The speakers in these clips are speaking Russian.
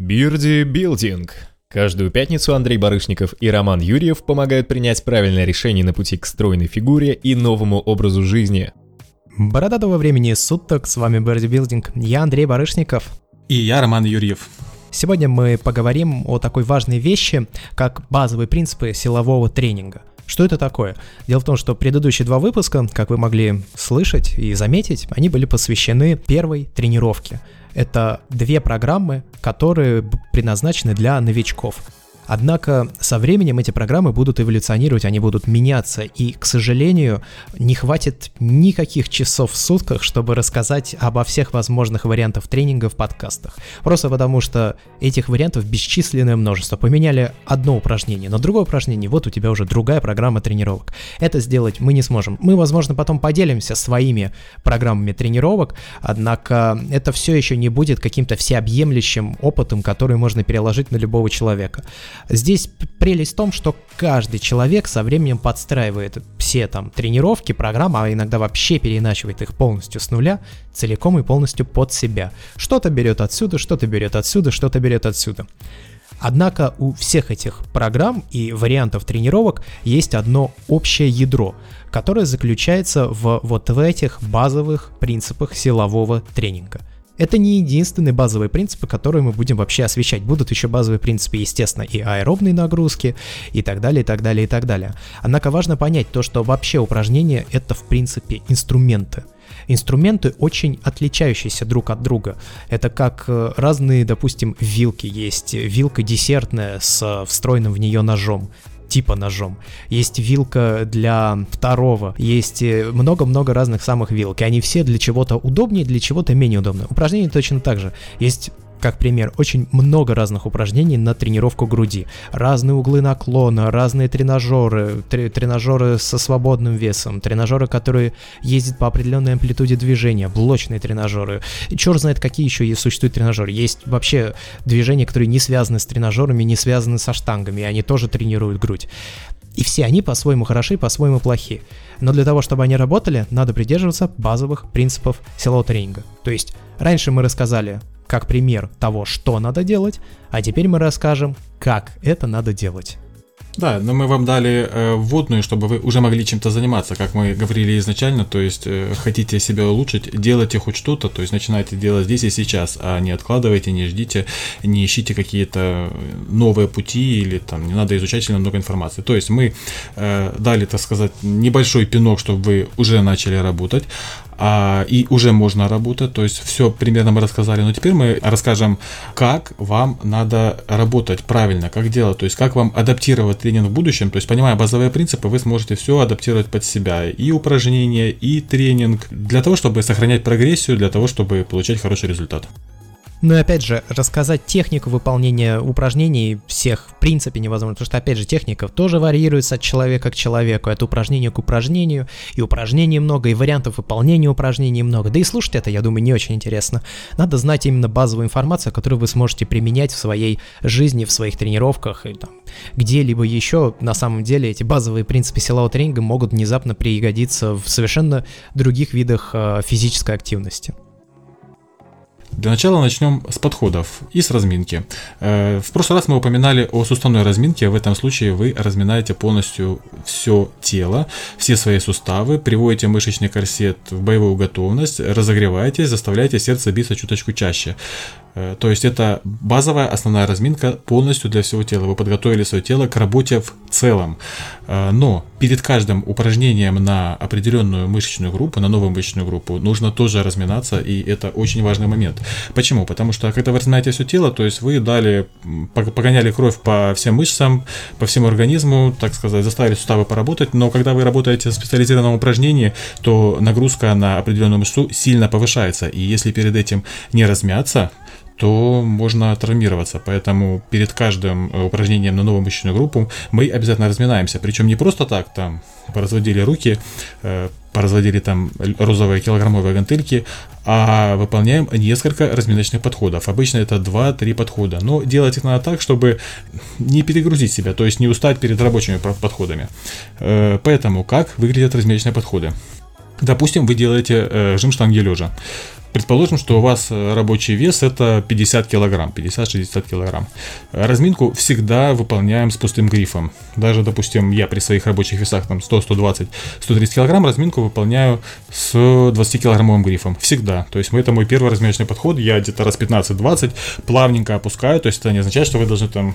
Бирди Билдинг. Каждую пятницу Андрей Барышников и Роман Юрьев помогают принять правильное решение на пути к стройной фигуре и новому образу жизни. Бородатого времени суток, с вами Бирди Билдинг, я Андрей Барышников. И я Роман Юрьев. Сегодня мы поговорим о такой важной вещи, как базовые принципы силового тренинга. Что это такое? Дело в том, что предыдущие два выпуска, как вы могли слышать и заметить, они были посвящены первой тренировке. Это две программы, которые предназначены для новичков. Однако со временем эти программы будут эволюционировать, они будут меняться, и, к сожалению, не хватит никаких часов в сутках, чтобы рассказать обо всех возможных вариантах тренинга в подкастах. Просто потому что этих вариантов бесчисленное множество. Поменяли одно упражнение на другое упражнение, вот у тебя уже другая программа тренировок. Это сделать мы не сможем. Мы, возможно, потом поделимся своими программами тренировок, однако это все еще не будет каким-то всеобъемлющим опытом, который можно переложить на любого человека. Здесь прелесть в том, что каждый человек со временем подстраивает все там тренировки, программы, а иногда вообще переиначивает их полностью с нуля, целиком и полностью под себя. Что-то берет отсюда, что-то берет отсюда, что-то берет отсюда. Однако у всех этих программ и вариантов тренировок есть одно общее ядро, которое заключается в вот в этих базовых принципах силового тренинга. Это не единственные базовые принципы, которые мы будем вообще освещать. Будут еще базовые принципы, естественно, и аэробные нагрузки, и так далее, и так далее, и так далее. Однако важно понять то, что вообще упражнения — это, в принципе, инструменты. Инструменты очень отличающиеся друг от друга. Это как э, разные, допустим, вилки есть. Вилка десертная с встроенным в нее ножом типа ножом. Есть вилка для второго, есть э, много-много разных самых вилок, и они все для чего-то удобнее, для чего-то менее удобные. Упражнения точно так же. Есть как пример, очень много разных упражнений на тренировку груди. Разные углы наклона, разные тренажеры, тренажеры со свободным весом, тренажеры, которые ездят по определенной амплитуде движения, блочные тренажеры. И черт знает, какие еще есть, существуют тренажеры. Есть вообще движения, которые не связаны с тренажерами, не связаны со штангами, и они тоже тренируют грудь. И все они по-своему хороши, по-своему плохи. Но для того, чтобы они работали, надо придерживаться базовых принципов силового тренинга. То есть, раньше мы рассказали как пример того, что надо делать, а теперь мы расскажем, как это надо делать. Да, но мы вам дали э, вводную, чтобы вы уже могли чем-то заниматься, как мы говорили изначально, то есть э, хотите себя улучшить, делайте хоть что-то, то есть начинайте делать здесь и сейчас, а не откладывайте, не ждите, не ищите какие-то новые пути или там не надо изучать сильно много информации. То есть мы э, дали, так сказать, небольшой пинок, чтобы вы уже начали работать, а, и уже можно работать, то есть все примерно мы рассказали, но теперь мы расскажем, как вам надо работать правильно, как делать, то есть как вам адаптировать тренинг в будущем, то есть понимая базовые принципы, вы сможете все адаптировать под себя, и упражнения, и тренинг, для того, чтобы сохранять прогрессию, для того, чтобы получать хороший результат. Ну и опять же, рассказать технику выполнения упражнений всех в принципе невозможно, потому что опять же техника тоже варьируется от человека к человеку, от упражнения к упражнению, и упражнений много, и вариантов выполнения упражнений много. Да и слушать это, я думаю, не очень интересно. Надо знать именно базовую информацию, которую вы сможете применять в своей жизни, в своих тренировках и там где-либо еще. На самом деле эти базовые принципы силового тренинга могут внезапно пригодиться в совершенно других видах э, физической активности. Для начала начнем с подходов и с разминки. Э, в прошлый раз мы упоминали о суставной разминке. В этом случае вы разминаете полностью все тело, все свои суставы, приводите мышечный корсет в боевую готовность, разогреваетесь, заставляете сердце биться чуточку чаще. Э, то есть это базовая основная разминка полностью для всего тела. Вы подготовили свое тело к работе в целом. Э, но перед каждым упражнением на определенную мышечную группу, на новую мышечную группу, нужно тоже разминаться, и это очень важный момент. Почему? Потому что когда вы разминаете все тело, то есть вы дали, погоняли кровь по всем мышцам, по всему организму, так сказать, заставили суставы поработать, но когда вы работаете в специализированном упражнении, то нагрузка на определенную мышцу сильно повышается, и если перед этим не размяться, то можно травмироваться. Поэтому перед каждым э, упражнением на новую мышечную группу мы обязательно разминаемся. Причем не просто так, там, поразводили руки, э, поразводили там розовые килограммовые гантельки, а выполняем несколько разминочных подходов. Обычно это 2-3 подхода. Но делать их надо так, чтобы не перегрузить себя, то есть не устать перед рабочими подходами. Э, поэтому как выглядят разминочные подходы? Допустим, вы делаете жим штанги лежа. Предположим, что у вас э, рабочий вес это 50 килограмм, 50-60 килограмм. Разминку всегда выполняем с пустым грифом. Даже, допустим, я при своих рабочих весах там 100, 120, 130 килограмм разминку выполняю с 20-килограммовым грифом. Всегда. То есть это мой первый разминочный подход. Я где-то раз 15-20 плавненько опускаю. То есть это не означает, что вы должны там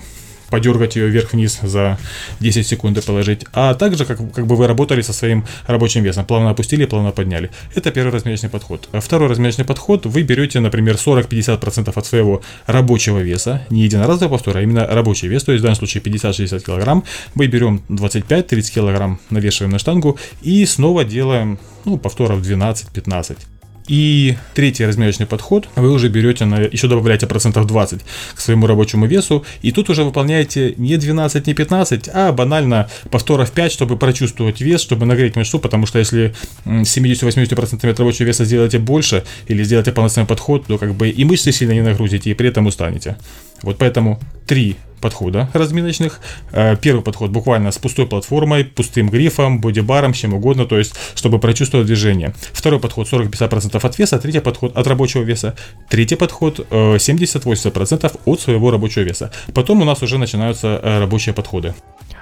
подергать ее вверх-вниз за 10 секунд и положить, а также как, как бы вы работали со своим рабочим весом, плавно опустили, плавно подняли. Это первый размерочный подход. А второй размерочный подход, вы берете, например, 40-50% от своего рабочего веса, не единоразовый повтор, а именно рабочий вес, то есть в данном случае 50-60 кг, мы берем 25-30 кг, навешиваем на штангу и снова делаем ну, повторов 12-15. И третий размерочный подход, вы уже берете, на, еще добавляете процентов 20 к своему рабочему весу, и тут уже выполняете не 12, не 15, а банально повторов 5, чтобы прочувствовать вес, чтобы нагреть мышцу, потому что если 70-80% от рабочего веса сделаете больше, или сделаете полноценный подход, то как бы и мышцы сильно не нагрузите, и при этом устанете. Вот поэтому три подхода разминочных. Э, первый подход буквально с пустой платформой, пустым грифом, бодибаром, чем угодно, то есть, чтобы прочувствовать движение. Второй подход 40-50% от веса, третий подход от рабочего веса. Третий подход 70-80% э, от своего рабочего веса. Потом у нас уже начинаются э, рабочие подходы.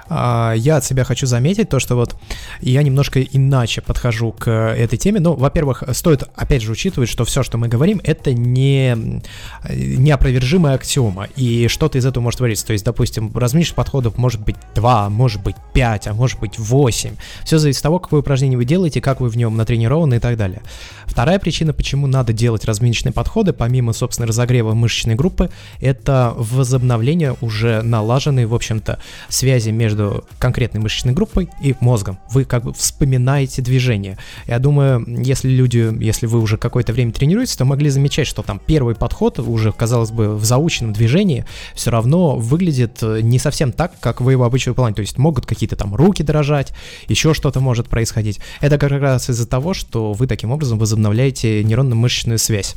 А, я от себя хочу заметить то, что вот я немножко иначе подхожу к этой теме. Ну, во-первых, стоит опять же учитывать, что все, что мы говорим, это не неопровержимая аксиома, и что-то из этого может вариться. То есть, допустим, разминочных подходов может быть 2, может быть 5, а может быть 8. Все зависит от того, какое упражнение вы делаете, как вы в нем натренированы и так далее. Вторая причина, почему надо делать разминочные подходы, помимо, собственно, разогрева мышечной группы, это возобновление уже налаженной, в общем-то, связи между между конкретной мышечной группой и мозгом. Вы как бы вспоминаете движение. Я думаю, если люди, если вы уже какое-то время тренируетесь, то могли замечать, что там первый подход уже, казалось бы, в заученном движении все равно выглядит э, не совсем так, как вы его обычно выполняете. То есть могут какие-то там руки дрожать, еще что-то может происходить. Это как раз из-за того, что вы таким образом возобновляете нейронно-мышечную связь.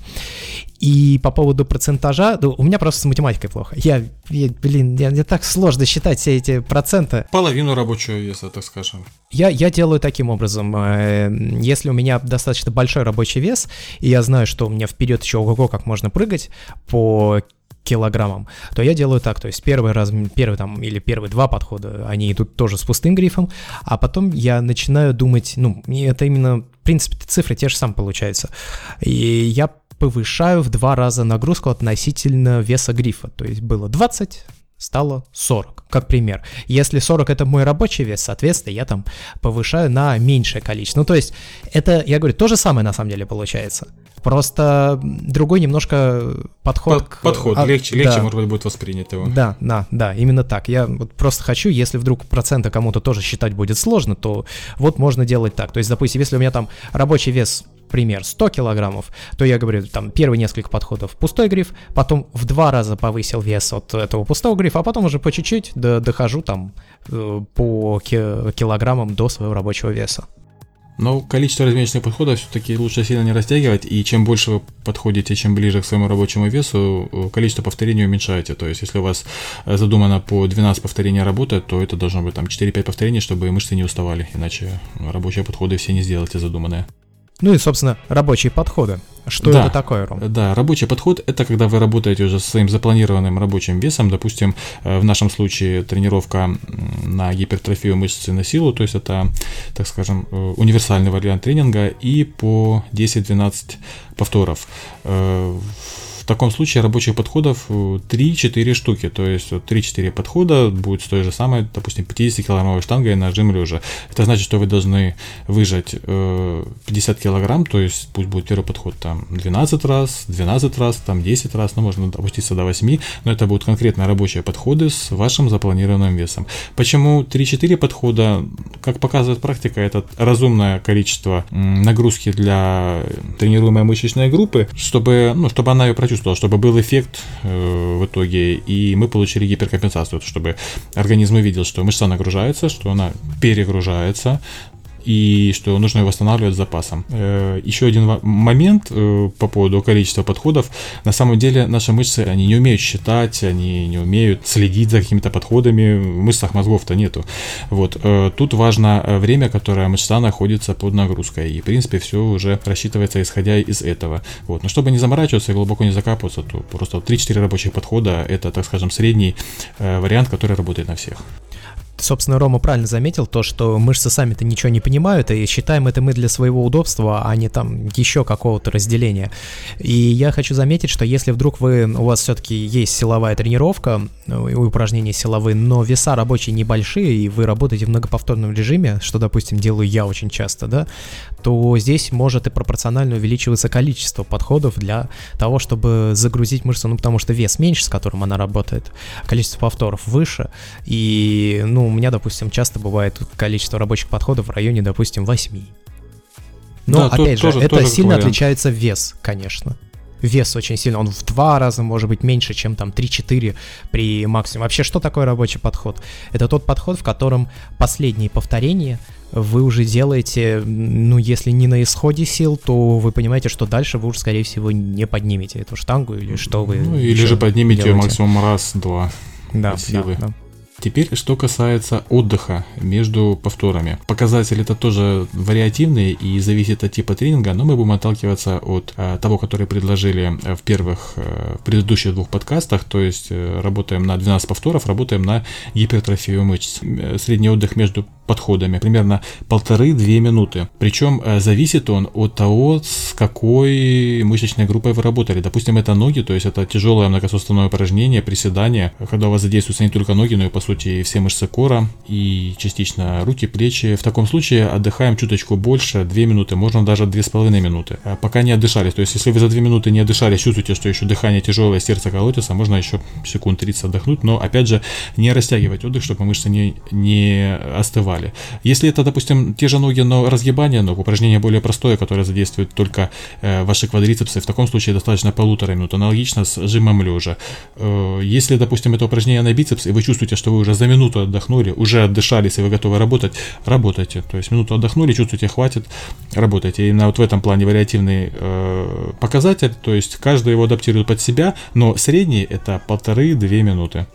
И по поводу процентажа, ну, у меня просто с математикой плохо. Я, я блин, я, мне так сложно считать все эти проценты. Половину рабочего веса, так скажем. Я, я делаю таким образом. Э, если у меня достаточно большой рабочий вес, и я знаю, что у меня вперед еще ого как можно прыгать по килограммам, то я делаю так, то есть первый раз, первый там или первые два подхода, они идут тоже с пустым грифом, а потом я начинаю думать, ну, это именно, в принципе, цифры те же самые получаются, и я повышаю в два раза нагрузку относительно веса грифа. То есть было 20, стало 40, как пример. Если 40 это мой рабочий вес, соответственно, я там повышаю на меньшее количество. Ну, то есть, это, я говорю, то же самое на самом деле получается. Просто другой немножко подход. Под, к, подход, а, легче, легче, да. может быть, будет воспринять его. Да, да, да, именно так. Я вот просто хочу, если вдруг процента кому-то тоже считать будет сложно, то вот можно делать так. То есть, допустим, если у меня там рабочий вес пример, 100 килограммов, то я говорю, там, первые несколько подходов пустой гриф, потом в два раза повысил вес от этого пустого грифа, а потом уже по чуть-чуть дохожу там э, по килограммам до своего рабочего веса. Но количество размерочных подходов все-таки лучше сильно не растягивать, и чем больше вы подходите, чем ближе к своему рабочему весу, э, количество повторений уменьшаете. То есть, если у вас э, задумано по 12 повторений работать, то это должно быть там 4-5 повторений, чтобы мышцы не уставали, иначе рабочие подходы все не сделаете задуманные. Ну и, собственно, рабочие подходы. Что да, это такое, Ром? Да, рабочий подход – это когда вы работаете уже со своим запланированным рабочим весом. Допустим, э, в нашем случае тренировка на гипертрофию мышцы на силу, то есть это, так скажем, э, универсальный вариант тренинга и по 10-12 повторов э, таком случае рабочих подходов 3-4 э, штуки, то есть 3-4 подхода будет с той же самой, допустим, 50-килограммовой штангой на жим лежа. Это значит, что вы должны выжать 50 э, килограмм, то есть пусть будет первый подход там 12 раз, 12 раз, там 10 раз, ну можно опуститься до 8, но это будут конкретно рабочие подходы с вашим запланированным весом. Почему 3-4 подхода? Как показывает практика, это разумное количество нагрузки для тренируемой мышечной группы, чтобы, ну, чтобы она ее прочувствовала почувствовал, чтобы был эффект э, в итоге, и мы получили гиперкомпенсацию, чтобы организм увидел, что мышца нагружается, что она перегружается, и что нужно восстанавливать запасом. Э, еще один момент э, по поводу количества подходов. На самом деле наши мышцы, они не умеют считать, они не умеют следить за какими-то подходами, в мышцах мозгов-то нету. Вот. Тут важно время, которое мышца находится под нагрузкой, и в принципе все уже рассчитывается исходя из этого. Вот. Но чтобы не заморачиваться и глубоко не закапываться, то просто 3-4 рабочих подхода это, так скажем, средний вариант, который работает на всех собственно, Рома правильно заметил то, что мышцы сами-то ничего не понимают, и считаем это мы для своего удобства, а не там еще какого-то разделения. И я хочу заметить, что если вдруг вы, у вас все-таки есть силовая тренировка, ну, упражнения силовые, но веса рабочие небольшие, и вы работаете в многоповторном режиме, что, допустим, делаю я очень часто, да, то здесь может и пропорционально увеличиваться количество подходов для того, чтобы загрузить мышцу, ну, потому что вес меньше, с которым она работает, количество повторов выше, и, ну, у меня, допустим, часто бывает количество рабочих подходов в районе, допустим, 8. Но, да, опять же, тоже, это тоже сильно отличается вес, конечно. Вес очень сильно, он в два раза может быть меньше, чем там 3-4 при максимуме. Вообще, что такое рабочий подход? Это тот подход, в котором последние повторения вы уже делаете, ну, если не на исходе сил, то вы понимаете, что дальше вы уже, скорее всего, не поднимете эту штангу или что вы Ну, или же поднимете делаете. максимум раз-два. Да, да, да. Теперь, что касается отдыха между повторами. Показатель это тоже вариативный и зависит от типа тренинга, но мы будем отталкиваться от а, того, который предложили э, в первых, э, в предыдущих двух подкастах, то есть э, работаем на 12 повторов, работаем на гипертрофию мышц. Средний отдых между подходами, примерно полторы-две минуты. Причем зависит он от того, с какой мышечной группой вы работали. Допустим, это ноги, то есть это тяжелое многосуставное упражнение, приседание, когда у вас задействуются не только ноги, но и по сути, все мышцы кора и частично руки, плечи. В таком случае отдыхаем чуточку больше, 2 минуты, можно даже 2,5 минуты, а пока не отдышались. То есть, если вы за 2 минуты не отдышались, чувствуете, что еще дыхание тяжелое, сердце колотится, можно еще секунд 30 отдохнуть, но, опять же, не растягивать отдых, чтобы мышцы не, не остывали. Если это, допустим, те же ноги, но разгибание ног, упражнение более простое, которое задействует только э, ваши квадрицепсы, в таком случае достаточно полутора минут, аналогично с жимом лежа. Э, если, допустим, это упражнение на бицепс, и вы чувствуете, что вы уже за минуту отдохнули, уже отдышались и вы готовы работать, работайте. То есть минуту отдохнули, чувствуете, хватит, работайте. И именно вот в этом плане вариативный э, показатель, то есть каждый его адаптирует под себя, но средний это полторы-две минуты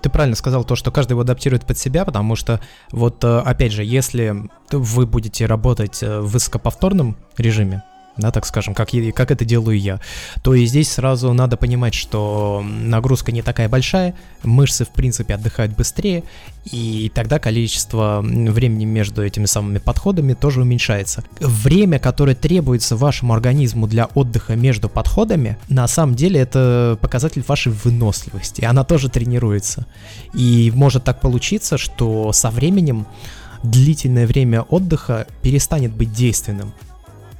ты правильно сказал то, что каждый его адаптирует под себя, потому что вот э, опять же, если вы будете работать э, в высокоповторном режиме, да, так скажем, как, как это делаю я, то и здесь сразу надо понимать, что нагрузка не такая большая, мышцы, в принципе, отдыхают быстрее, и тогда количество времени между этими самыми подходами тоже уменьшается. Время, которое требуется вашему организму для отдыха между подходами, на самом деле это показатель вашей выносливости, она тоже тренируется. И может так получиться, что со временем длительное время отдыха перестанет быть действенным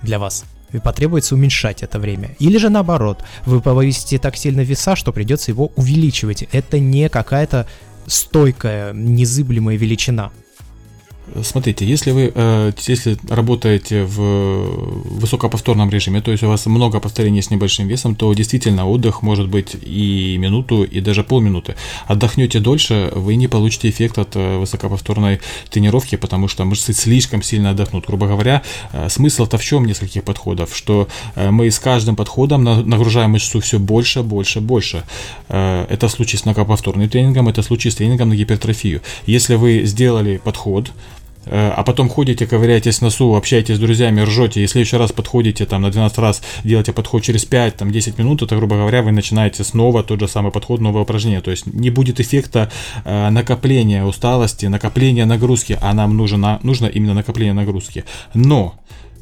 для вас и потребуется уменьшать это время. Или же наоборот, вы повысите так сильно веса, что придется его увеличивать. Это не какая-то стойкая, незыблемая величина. Смотрите, если вы э, если работаете в высокоповторном режиме, то есть у вас много повторений с небольшим весом, то действительно отдых может быть и минуту, и даже полминуты. Отдохнете дольше, вы не получите эффект от э, высокоповторной тренировки, потому что мышцы слишком сильно отдохнут. Грубо говоря, э, смысл-то в чем нескольких подходов, что мы с каждым подходом нагружаем мышцу все больше, больше, больше. Это в случае с многоповторным тренингом, это в случае с тренингом на гипертрофию. Если вы сделали подход, а потом ходите, ковыряетесь носу, общаетесь с друзьями, ржете, и в следующий раз подходите там на 12 раз, делаете подход через 5, там 10 минут, это, грубо говоря, вы начинаете снова тот же самый подход, новое упражнение, то есть не будет эффекта э, накопления усталости, накопления нагрузки, а нам нужно, нужно именно накопление нагрузки. Но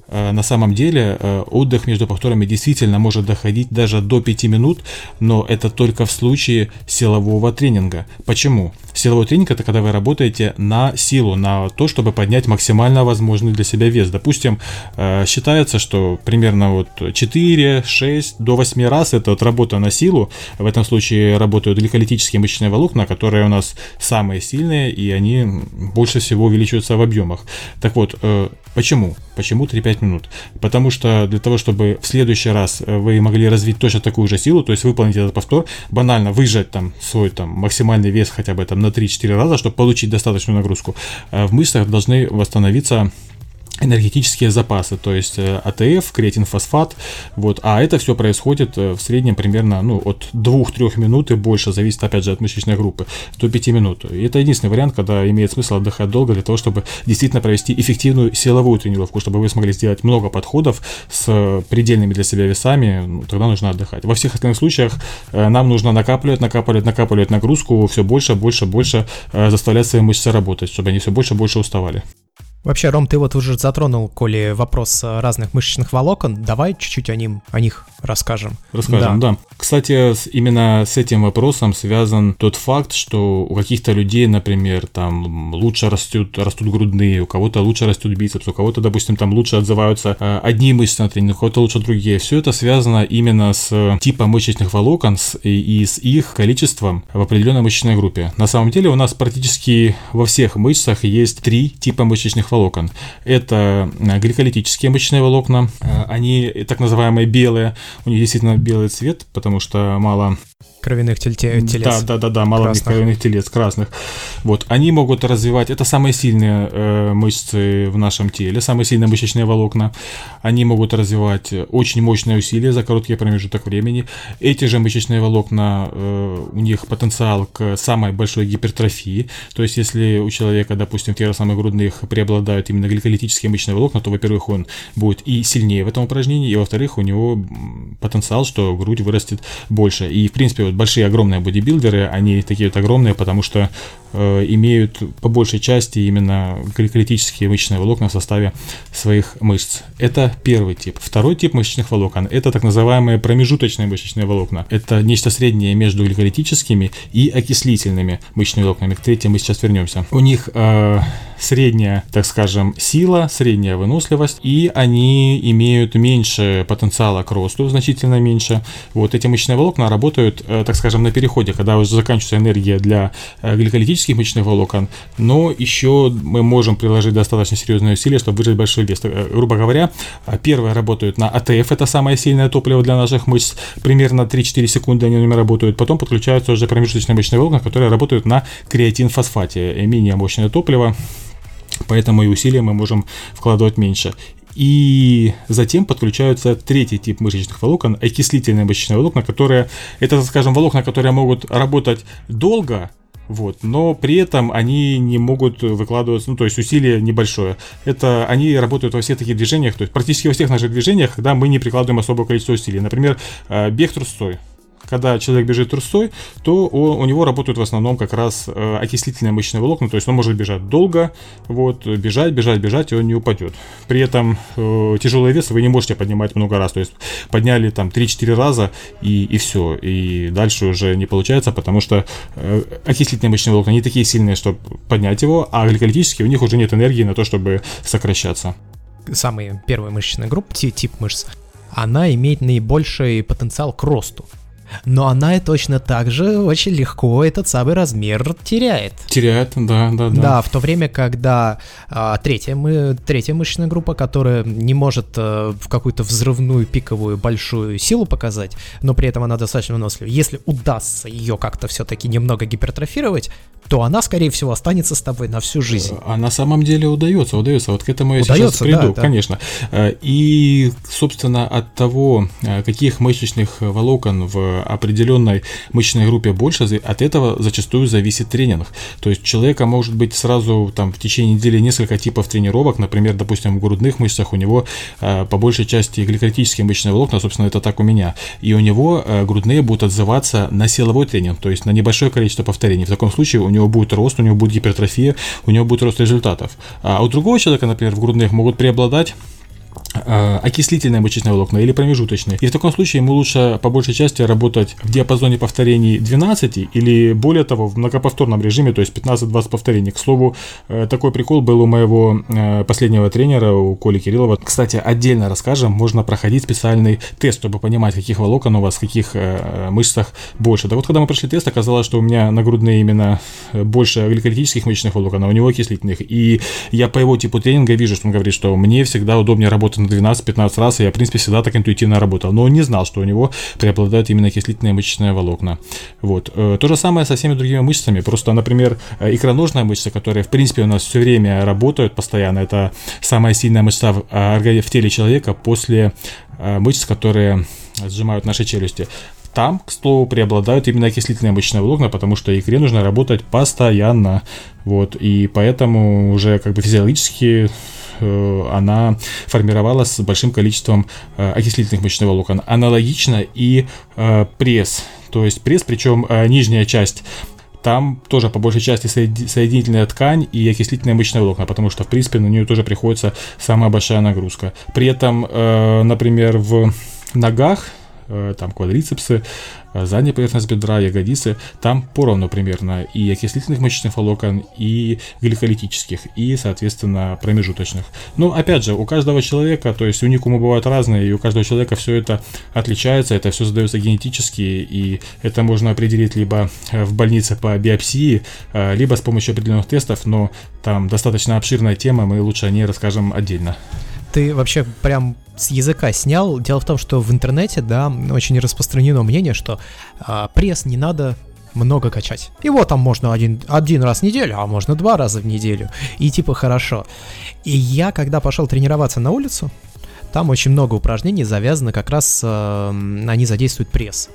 Э, на самом деле э, отдых между повторами действительно может доходить даже до 5 минут, но это только в случае силового тренинга. Почему? Силовой тренинг это когда вы работаете на силу, на то, чтобы поднять максимально возможный для себя вес. Допустим, э, считается, что примерно вот 4, 6 до 8 раз это вот работа на силу. В этом случае работают гликолитические мышечные волокна, которые у нас самые сильные, и они больше всего увеличиваются в объемах. Так вот, почему? Почему 3-5 минут? Потому что для того, чтобы в следующий раз э, вы могли развить точно такую же силу, то есть выполнить этот повтор, банально выжать там свой там максимальный вес хотя бы там на 3-4 раза, чтобы получить достаточную нагрузку, э, в мышцах должны восстановиться энергетические запасы, то есть э, АТФ, креатинфосфат, вот, а это все происходит э, в среднем примерно, ну, от 2-3 минут и больше, зависит, опять же, от мышечной группы, до 5 минут. И это единственный вариант, когда имеет смысл отдыхать долго для того, чтобы действительно провести эффективную силовую тренировку, чтобы вы смогли сделать много подходов с предельными для себя весами, ну, тогда нужно отдыхать. Во всех остальных случаях э, нам нужно накапливать, накапливать, накапливать нагрузку, все больше, больше, больше заставлять свои мышцы работать, чтобы они все больше, больше уставали. Вообще, Ром, ты вот уже затронул, коли вопрос разных мышечных волокон. Давай чуть-чуть о, ним, о них расскажем. Расскажем, да. да. Кстати, именно с этим вопросом связан тот факт, что у каких-то людей, например, там лучше растут, растут грудные, у кого-то лучше растут бицепс, у кого-то, допустим, там лучше отзываются э, одни мышцы на тренинг, у кого-то лучше другие. Все это связано именно с типом мышечных волокон и, и с их количеством в определенной мышечной группе. На самом деле у нас практически во всех мышцах есть три типа мышечных волокон. Это э, гликолитические мышечные волокна, э, они так называемые белые, у них действительно белый цвет, потому что мало кровяных телец. Да, да, да, да, красных. кровяных телец красных. Вот, они могут развивать, это самые сильные э, мышцы в нашем теле, самые сильные мышечные волокна. Они могут развивать очень мощное усилие за короткий промежуток времени. Эти же мышечные волокна, э, у них потенциал к самой большой гипертрофии. То есть, если у человека, допустим, в тех же самых грудных преобладают именно гликолитические мышечные волокна, то, во-первых, он будет и сильнее в этом упражнении, и, во-вторых, у него потенциал, что грудь вырастет больше. И, в принципе, вот большие огромные бодибилдеры, они такие вот огромные, потому что имеют по большей части именно критические мышечные волокна в составе своих мышц. Это первый тип. Второй тип мышечных волокон – это так называемые промежуточные мышечные волокна. Это нечто среднее между гликолитическими и окислительными мышечными волокнами. К третьему мы сейчас вернемся. У них э, средняя, так скажем, сила, средняя выносливость, и они имеют меньше потенциала к росту, значительно меньше. Вот эти мышечные волокна работают, э, так скажем, на переходе, когда уже заканчивается энергия для э, гликолитических мышечных волокон, но еще мы можем приложить достаточно серьезные усилия, чтобы выжать большой вес. Э, грубо говоря, первые работают на АТФ, это самое сильное топливо для наших мышц, примерно 3-4 секунды они ними работают, потом подключаются уже промежуточные мышечные волокна, которые работают на креатин-фосфате, менее мощное топливо, Поэтому и усилия мы можем вкладывать меньше. И затем подключаются третий тип мышечных волокон, окислительные мышечные волокна, которые, это, скажем, волокна, которые могут работать долго, вот, но при этом они не могут выкладываться, ну, то есть усилие небольшое. Это они работают во всех таких движениях, то есть практически во всех наших движениях, когда мы не прикладываем особое количество усилий. Например, э, бег трусцой когда человек бежит трусой, то он, у него работают в основном как раз э, окислительные мышечные волокна, то есть он может бежать долго, вот, бежать, бежать, бежать, и он не упадет. При этом э, тяжелый вес вы не можете поднимать много раз, то есть подняли там 3-4 раза и, и все, и дальше уже не получается, потому что э, окислительные мышечные волокна не такие сильные, чтобы поднять его, а гликолитические у них уже нет энергии на то, чтобы сокращаться. Самая первая мышечная группа, тип мышц, она имеет наибольший потенциал к росту но она и точно так же очень легко этот самый размер теряет. Теряет, да, да, да. Да, в то время, когда а, третья, мы, третья мышечная группа, которая не может а, в какую-то взрывную пиковую большую силу показать, но при этом она достаточно вынослива, если удастся ее как-то все-таки немного гипертрофировать, то она, скорее всего, останется с тобой на всю жизнь. А на самом деле удается, удается. Вот к этому я удается, сейчас приду, да, да. конечно. Э, и, собственно, от того, э, каких мышечных волокон в определенной мышечной группе больше, от этого зачастую зависит тренинг. То есть человека может быть сразу там в течение недели несколько типов тренировок, например, допустим, в грудных мышцах у него э, по большей части гликолитические мышечные волокна, собственно, это так у меня, и у него грудные будут отзываться на силовой тренинг, то есть на небольшое количество повторений. В таком случае у него будет рост, у него будет гипертрофия, у него будет рост результатов. А у другого человека, например, в грудных могут преобладать Э, окислительные мышечные волокна или промежуточные. И в таком случае ему лучше по большей части работать в диапазоне повторений 12 или более того в многоповторном режиме, то есть 15-20 повторений. К слову, э, такой прикол был у моего э, последнего тренера, у Коли Кириллова. Кстати, отдельно расскажем, можно проходить специальный тест, чтобы понимать, каких волокон у вас, каких мышцах больше. Да вот когда мы прошли тест, оказалось, что у меня на грудные именно больше гликолитических мышечных волокон, а у него окислительных. И я по его типу тренинга вижу, что он говорит, что мне всегда удобнее работать над 12-15 раз, и я, в принципе, всегда так интуитивно работал. Но не знал, что у него преобладают именно окислительные мышечные волокна. Вот. Э, то же самое со всеми другими мышцами. Просто, например, э, икроножная мышца, которая, в принципе, у нас все время работает постоянно, это самая сильная мышца в, в теле человека после мышц, которые сжимают наши челюсти. Там, к слову, преобладают именно окислительные мышечные волокна, потому что икре нужно работать постоянно. Вот, и поэтому уже как бы физиологически э, она формировалась с большим количеством э, окислительных мышечных волокон. Аналогично и э, пресс. То есть пресс, причем нижняя часть там тоже по большей части соединительная ткань и окислительные мышечные волокна, потому что, в принципе, на нее тоже приходится самая большая нагрузка. При этом, например, в ногах Э, там квадрицепсы, э, задняя поверхность бедра, ягодицы, там поровну примерно и окислительных мышечных волокон, и гликолитических, и, соответственно, промежуточных. Но, ну, опять же, у каждого человека, то есть уникумы бывают разные, и у каждого человека все это отличается, это все задается генетически, и это можно определить либо в больнице по биопсии, э, либо с помощью определенных тестов, но там достаточно обширная тема, мы лучше о ней расскажем отдельно ты вообще прям с языка снял. Дело в том, что в интернете, да, очень распространено мнение, что э, пресс не надо много качать. Его там можно один, один раз в неделю, а можно два раза в неделю. И типа хорошо. И я, когда пошел тренироваться на улицу, там очень много упражнений завязано как раз, э, они задействуют пресс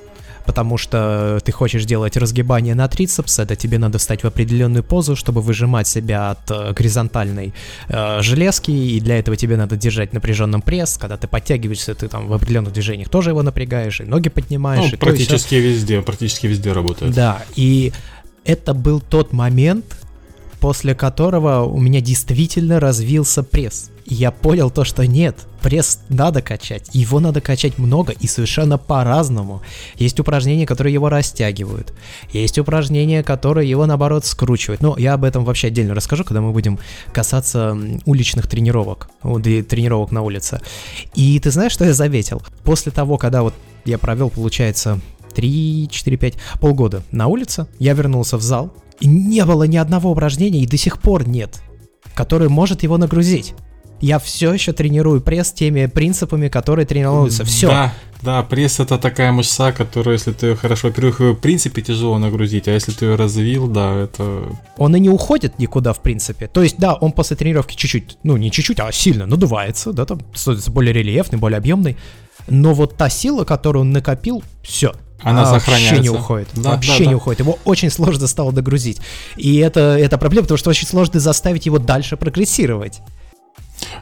потому что ты хочешь делать разгибание на трицепс, это тебе надо встать в определенную позу, чтобы выжимать себя от э, горизонтальной э, железки, и для этого тебе надо держать напряженным пресс, когда ты подтягиваешься, ты там в определенных движениях тоже его напрягаешь, и ноги поднимаешь. Ну, практически везде, практически везде работает. Да, и это был тот момент, после которого у меня действительно развился пресс. И я понял то, что нет, пресс надо качать, его надо качать много и совершенно по-разному. Есть упражнения, которые его растягивают, есть упражнения, которые его наоборот скручивают. Но я об этом вообще отдельно расскажу, когда мы будем касаться уличных тренировок, тренировок на улице. И ты знаешь, что я заметил? После того, когда вот я провел, получается, 3, 4, 5, полгода на улице, я вернулся в зал, и не было ни одного упражнения, и до сих пор нет, которое может его нагрузить я все еще тренирую пресс теми принципами, которые тренируются. Все. Да, да, пресс это такая мышца, которую, если ты ее хорошо, во-первых, ее в принципе тяжело нагрузить, а если ты ее развил, да, это... Он и не уходит никуда, в принципе. То есть, да, он после тренировки чуть-чуть, ну не чуть-чуть, а сильно надувается, да, там становится более рельефный, более объемный. Но вот та сила, которую он накопил, все, она а, вообще не уходит. Да, вообще да, не да. уходит. Его очень сложно стало догрузить. И это, это проблема, потому что очень сложно заставить его дальше прогрессировать.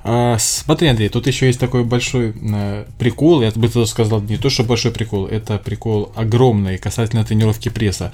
А, смотри, Андрей, тут еще есть такой большой э, прикол, я бы тоже сказал, не то, что большой прикол, это прикол огромный касательно тренировки пресса.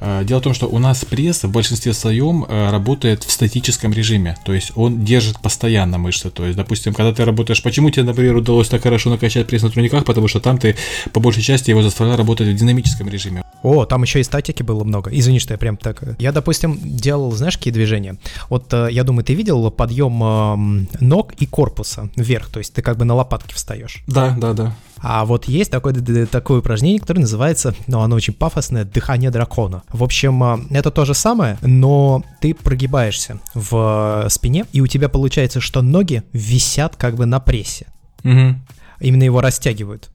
Э, дело в том, что у нас пресс в большинстве своем э, работает в статическом режиме, то есть он держит постоянно мышцы. То есть, допустим, когда ты работаешь, почему тебе, например, удалось так хорошо накачать пресс на турниках, потому что там ты по большей части его заставлял работать в динамическом режиме. О, там еще и статики было много. Извини, что я прям так... Я, допустим, делал, знаешь, какие движения? Вот я думаю, ты видел подъем ног и корпуса вверх, то есть ты как бы на лопатки встаешь. Да, да, да. А вот есть такое, такое упражнение, которое называется, ну, оно очень пафосное, дыхание дракона. В общем, а, это то же самое, но ты прогибаешься в спине, и у тебя получается, что ноги висят как бы на прессе. Угу. Именно его растягивают.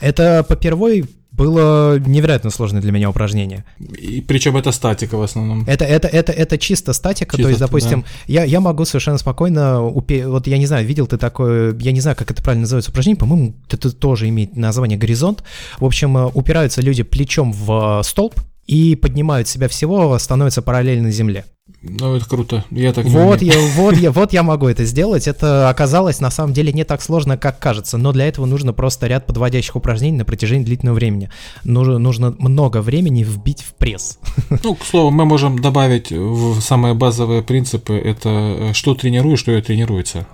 Это попервой было невероятно сложное для меня упражнение. И причем это статика в основном. Это, это, это, это чисто статика, чисто, то есть, допустим, да. я, я могу совершенно спокойно, упе... вот я не знаю, видел ты такое, я не знаю, как это правильно называется упражнение, по-моему, это тоже имеет название горизонт. В общем, э, упираются люди плечом в столб, и поднимают себя всего, становятся параллельно земле. Ну, это круто. Я так вот я, вот я, вот я могу это сделать. Это оказалось на самом деле не так сложно, как кажется. Но для этого нужно просто ряд подводящих упражнений на протяжении длительного времени. Нужно, нужно много времени вбить в пресс. Ну, к слову, мы можем добавить в самые базовые принципы. Это э, что тренируешь, что и тренируется.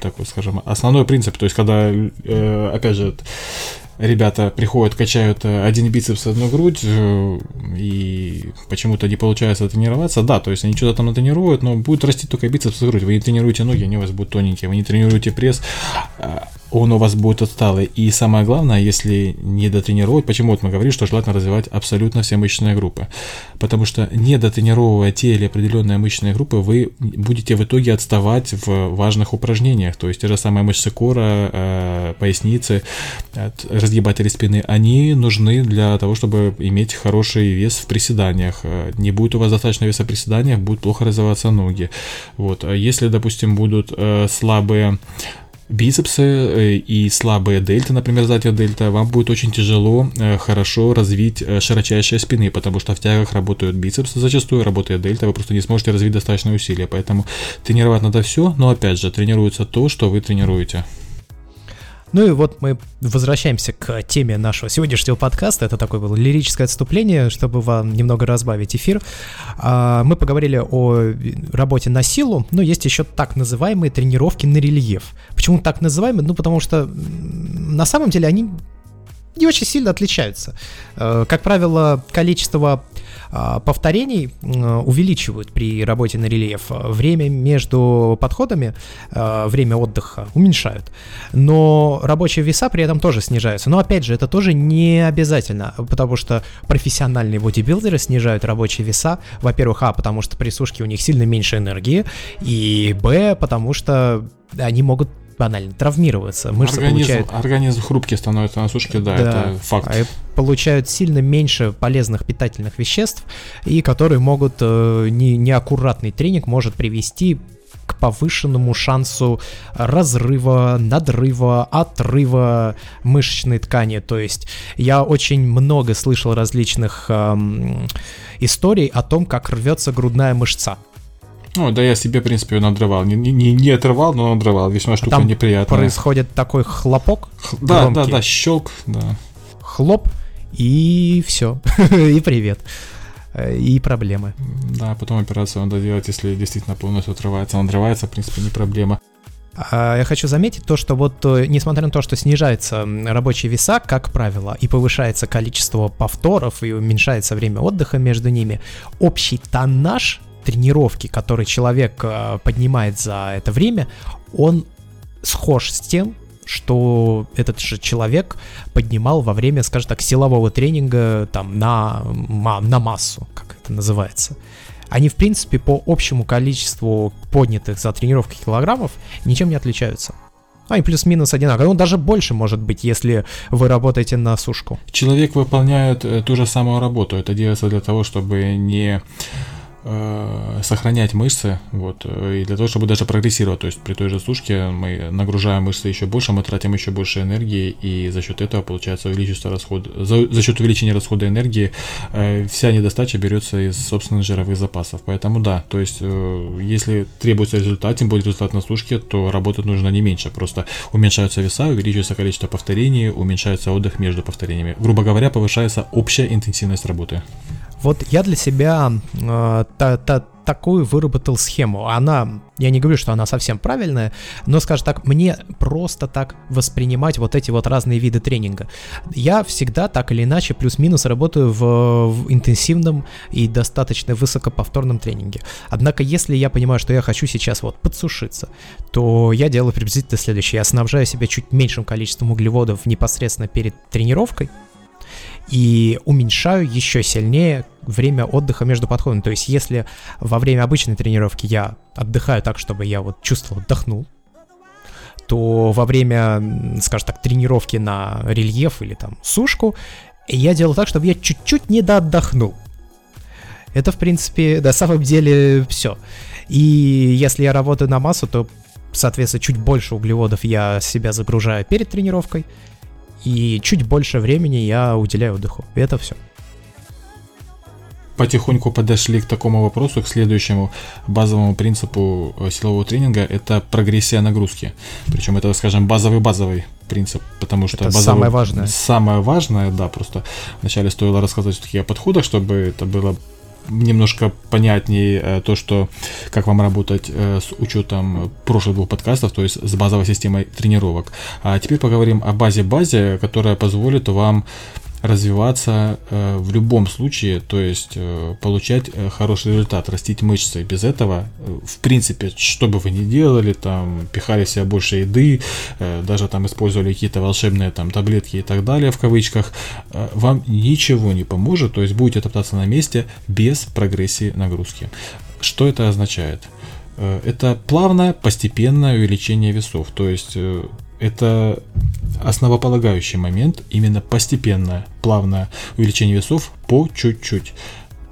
Такой, скажем, основной принцип. То есть, когда, э, опять же, ребята приходят, качают э, один бицепс, одну грудь, э, и почему-то не получается тренироваться, да, то есть они что-то там натренируют, но будет расти только бицепс и грудь. Вы не тренируете ноги, они у вас будут тоненькие, вы не тренируете пресс, а он у вас будет отсталый. И самое главное, если не дотренировать, почему вот мы говорим, что желательно развивать абсолютно все мышечные группы. Потому что не дотренировывая те или определенные мышечные группы, вы будете в итоге отставать в важных упражнениях. То есть те же самые мышцы кора, э, поясницы, разгибатели спины, они нужны для того, чтобы иметь хороший вес в приседаниях. Э, не будет у вас достаточно веса в приседаниях, будут плохо развиваться ноги. Вот. А если, допустим, будут э, слабые бицепсы э, и слабые дельты, например, задняя дельта, вам будет очень тяжело э, хорошо развить э, широчайшие спины, потому что в тягах работают бицепсы зачастую, работает дельта, вы просто не сможете развить достаточное усилие, поэтому тренировать надо все, но опять же, тренируется то, что вы тренируете. Ну и вот мы возвращаемся к теме нашего сегодняшнего подкаста. Это такое было лирическое отступление, чтобы вам немного разбавить эфир. А, мы поговорили о работе на силу, но есть еще так называемые тренировки на рельеф. Почему так называемые? Ну, потому что на самом деле они не очень сильно отличаются. Э, как правило, количество повторений увеличивают при работе на рельеф. Время между подходами, а, время отдыха уменьшают. Но рабочие веса при этом тоже снижаются. Но опять же, это тоже не обязательно, потому что профессиональные бодибилдеры снижают рабочие веса. Во-первых, а, потому что при сушке у них сильно меньше энергии, и б, потому что они могут банально травмироваться. Мышцы организм, получают... организм хрупкий становится на сушке, да, да это факт. А получают сильно меньше полезных питательных веществ, и которые могут, э, не, неаккуратный тренинг может привести к повышенному шансу разрыва, надрыва, отрыва мышечной ткани. То есть я очень много слышал различных эм, историй о том, как рвется грудная мышца. Ну, да я себе, в принципе, надрывал. Не, не, не отрывал, но надрывал. Весьма штука Там неприятная. происходит такой хлопок. Х- да, громкий. да, да, щелк, да. Хлоп, и все. и привет. И проблемы. Да, потом операцию надо делать, если действительно полностью отрывается. Он отрывается, в принципе, не проблема. А, я хочу заметить то, что вот э, несмотря на то, что снижаются рабочие веса, как правило, и повышается количество повторов, и уменьшается время отдыха между ними, общий тоннаж тренировки, который человек э, поднимает за это время, он схож с тем, что этот же человек поднимал во время, скажем так, силового тренинга там на, на массу, как это называется. Они, в принципе, по общему количеству поднятых за тренировки килограммов ничем не отличаются. Они плюс-минус одинаковые. Ну, даже больше может быть, если вы работаете на сушку. Человек выполняет э, ту же самую работу. Это делается для того, чтобы не сохранять мышцы, вот, э, и для того, чтобы даже прогрессировать, то есть при той же сушке мы нагружаем мышцы еще больше, мы тратим еще больше энергии, и за счет этого получается увеличится расход, за, за счет увеличения расхода энергии э, вся недостача берется из собственных жировых запасов, поэтому да, то есть э, если требуется результат, тем более результат на сушке, то работать нужно не меньше, просто уменьшаются веса, увеличивается количество повторений, уменьшается отдых между повторениями, грубо говоря, повышается общая интенсивность работы. Вот я для себя э, та, та, такую выработал схему. Она, я не говорю, что она совсем правильная, но, скажем так, мне просто так воспринимать вот эти вот разные виды тренинга. Я всегда так или иначе плюс-минус работаю в, в интенсивном и достаточно высокоповторном тренинге. Однако, если я понимаю, что я хочу сейчас вот подсушиться, то я делаю приблизительно следующее. Я снабжаю себя чуть меньшим количеством углеводов непосредственно перед тренировкой, и уменьшаю еще сильнее время отдыха между подходами. То есть, если во время обычной тренировки я отдыхаю так, чтобы я вот чувствовал, отдохнул, то во время, скажем так, тренировки на рельеф или там сушку, я делаю так, чтобы я чуть-чуть не доотдохнул. Это, в принципе, на самом деле все. И если я работаю на массу, то, соответственно, чуть больше углеводов я себя загружаю перед тренировкой, и чуть больше времени я уделяю отдыху. И это все. Потихоньку подошли к такому вопросу, к следующему базовому принципу э, силового тренинга, это прогрессия нагрузки. Причем это, скажем, базовый-базовый принцип, потому что это базовый, самое важное. Самое важное, да, просто вначале стоило рассказать все-таки о подходах, чтобы это было немножко понятнее э, то, что как вам работать э, с учетом прошлых двух подкастов, то есть с базовой системой тренировок. А теперь поговорим о базе-базе, которая позволит вам развиваться э, в любом случае, то есть э, получать э, хороший результат, растить мышцы. Без этого, э, в принципе, что бы вы ни делали, там, пихали себе больше еды, э, даже там использовали какие-то волшебные там таблетки и так далее, в кавычках, э, вам ничего не поможет, то есть будете топтаться на месте без прогрессии нагрузки. Что это означает? Э, это плавное, постепенное увеличение весов. То есть э, это основополагающий момент, именно постепенное, плавное увеличение весов по чуть-чуть.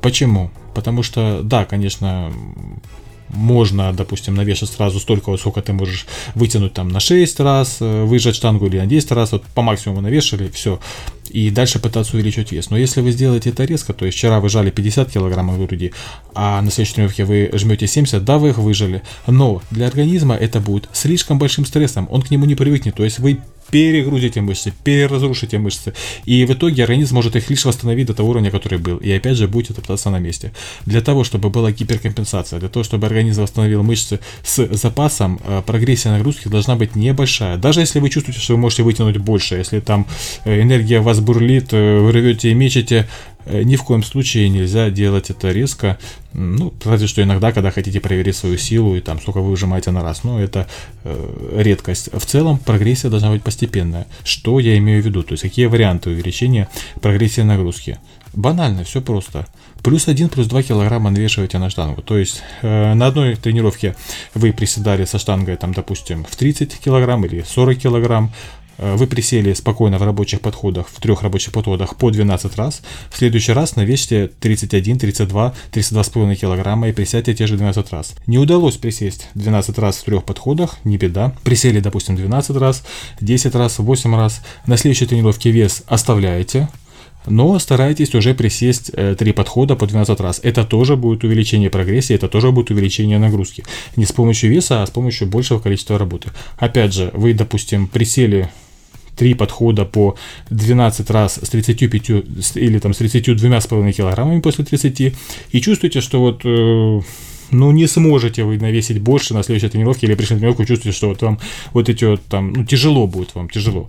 Почему? Потому что, да, конечно, можно, допустим, навешать сразу столько, вот сколько ты можешь вытянуть там на 6 раз, э, выжать штангу или на 10 раз, вот по максимуму навешали, все, и дальше пытаться увеличить вес. Но если вы сделаете это резко, то есть вчера вы жали 50 килограммов груди, а на следующей тренировке вы жмете 70, да, вы их выжили, но для организма это будет слишком большим стрессом, он к нему не привыкнет, то есть вы перегрузите мышцы, переразрушите мышцы. И в итоге организм может их лишь восстановить до того уровня, который был. И опять же будет топтаться на месте. Для того, чтобы была гиперкомпенсация, для того, чтобы организм восстановил мышцы с запасом, э, прогрессия нагрузки должна быть небольшая. Даже если вы чувствуете, что вы можете вытянуть больше, если там э, энергия вас бурлит, э, вы рвете и мечете, Э, ни в коем случае нельзя делать это резко. Ну, разве что иногда, когда хотите проверить свою силу и там сколько вы выжимаете на раз. Но это э, редкость. В целом прогрессия должна быть постепенная. Что я имею в виду? То есть какие варианты увеличения прогрессии нагрузки? Банально, все просто. Плюс 1, плюс 2 килограмма навешиваете на штангу. То есть э, на одной тренировке вы приседали со штангой, там, допустим, в 30 килограмм или 40 килограмм. Э, вы присели спокойно в рабочих подходах, в трех рабочих подходах по 12 раз. В следующий раз навесьте 31, 32, 32,5 килограмма и присядьте те же 12 раз. Не удалось присесть 12 раз в трех подходах, не беда. Присели, допустим, 12 раз, 10 раз, 8 раз. На следующей тренировке вес оставляете, но старайтесь уже присесть э, 3 подхода по 12 раз. Это тоже будет увеличение прогрессии, это тоже будет увеличение нагрузки. Не с помощью веса, а с помощью большего количества работы. Опять же, вы, допустим, присели три подхода по 12 раз с 35 или там с 32,5 килограммами после 30 и чувствуете, что вот э, ну, не сможете вы навесить больше на следующей тренировке или пришли на тренировку, чувствуете, что вот вам вот эти вот там, ну, тяжело будет вам, тяжело.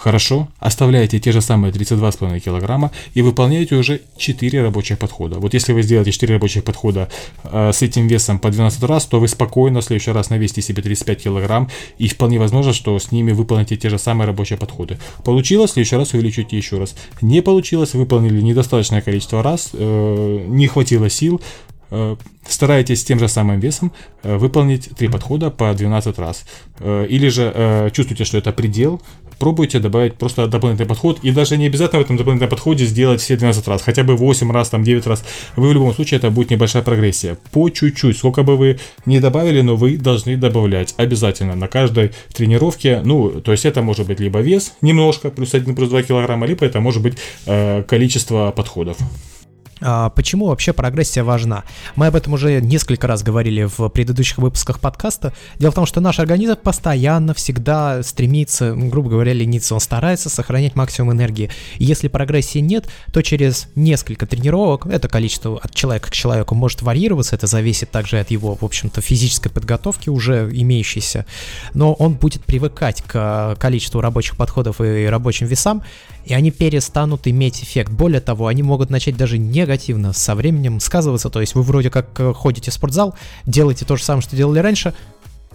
Хорошо, оставляете те же самые 32,5 килограмма и выполняете уже 4 рабочих подхода. Вот если вы сделаете 4 рабочих подхода э, с этим весом по 12 раз, то вы спокойно в следующий раз навесите себе 35 килограмм и вполне возможно, что с ними выполните те же самые рабочие подходы. Получилось, в следующий раз увеличите еще раз. Не получилось, выполнили недостаточное количество раз, э, не хватило сил, э, старайтесь тем же самым весом э, выполнить три подхода по 12 раз. Э, или же чувствуете, что это предел, пробуйте добавить просто дополнительный подход. И даже не обязательно в этом дополнительном подходе сделать все 12 раз, хотя бы 8 раз, там 9 раз. Вы в любом случае это будет небольшая прогрессия. По чуть-чуть, сколько бы вы не добавили, но вы должны добавлять обязательно на каждой тренировке. Ну, то есть это может быть либо вес немножко, плюс 1, плюс 2 килограмма, либо это может быть э, количество подходов. А, почему вообще прогрессия важна? Мы об этом уже несколько раз говорили в предыдущих выпусках подкаста. Дело в том, что наш организм постоянно, всегда стремится, грубо говоря, лениться. Он старается сохранять максимум энергии. И если прогрессии нет, то через несколько тренировок, это количество от человека к человеку может варьироваться, это зависит также от его, в общем-то, физической подготовки уже имеющейся, но он будет привыкать к количеству рабочих подходов и рабочим весам, и они перестанут иметь эффект. Более того, они могут начать даже негативно со временем сказываться, то есть вы вроде как э, ходите в спортзал, делаете то же самое, что делали раньше,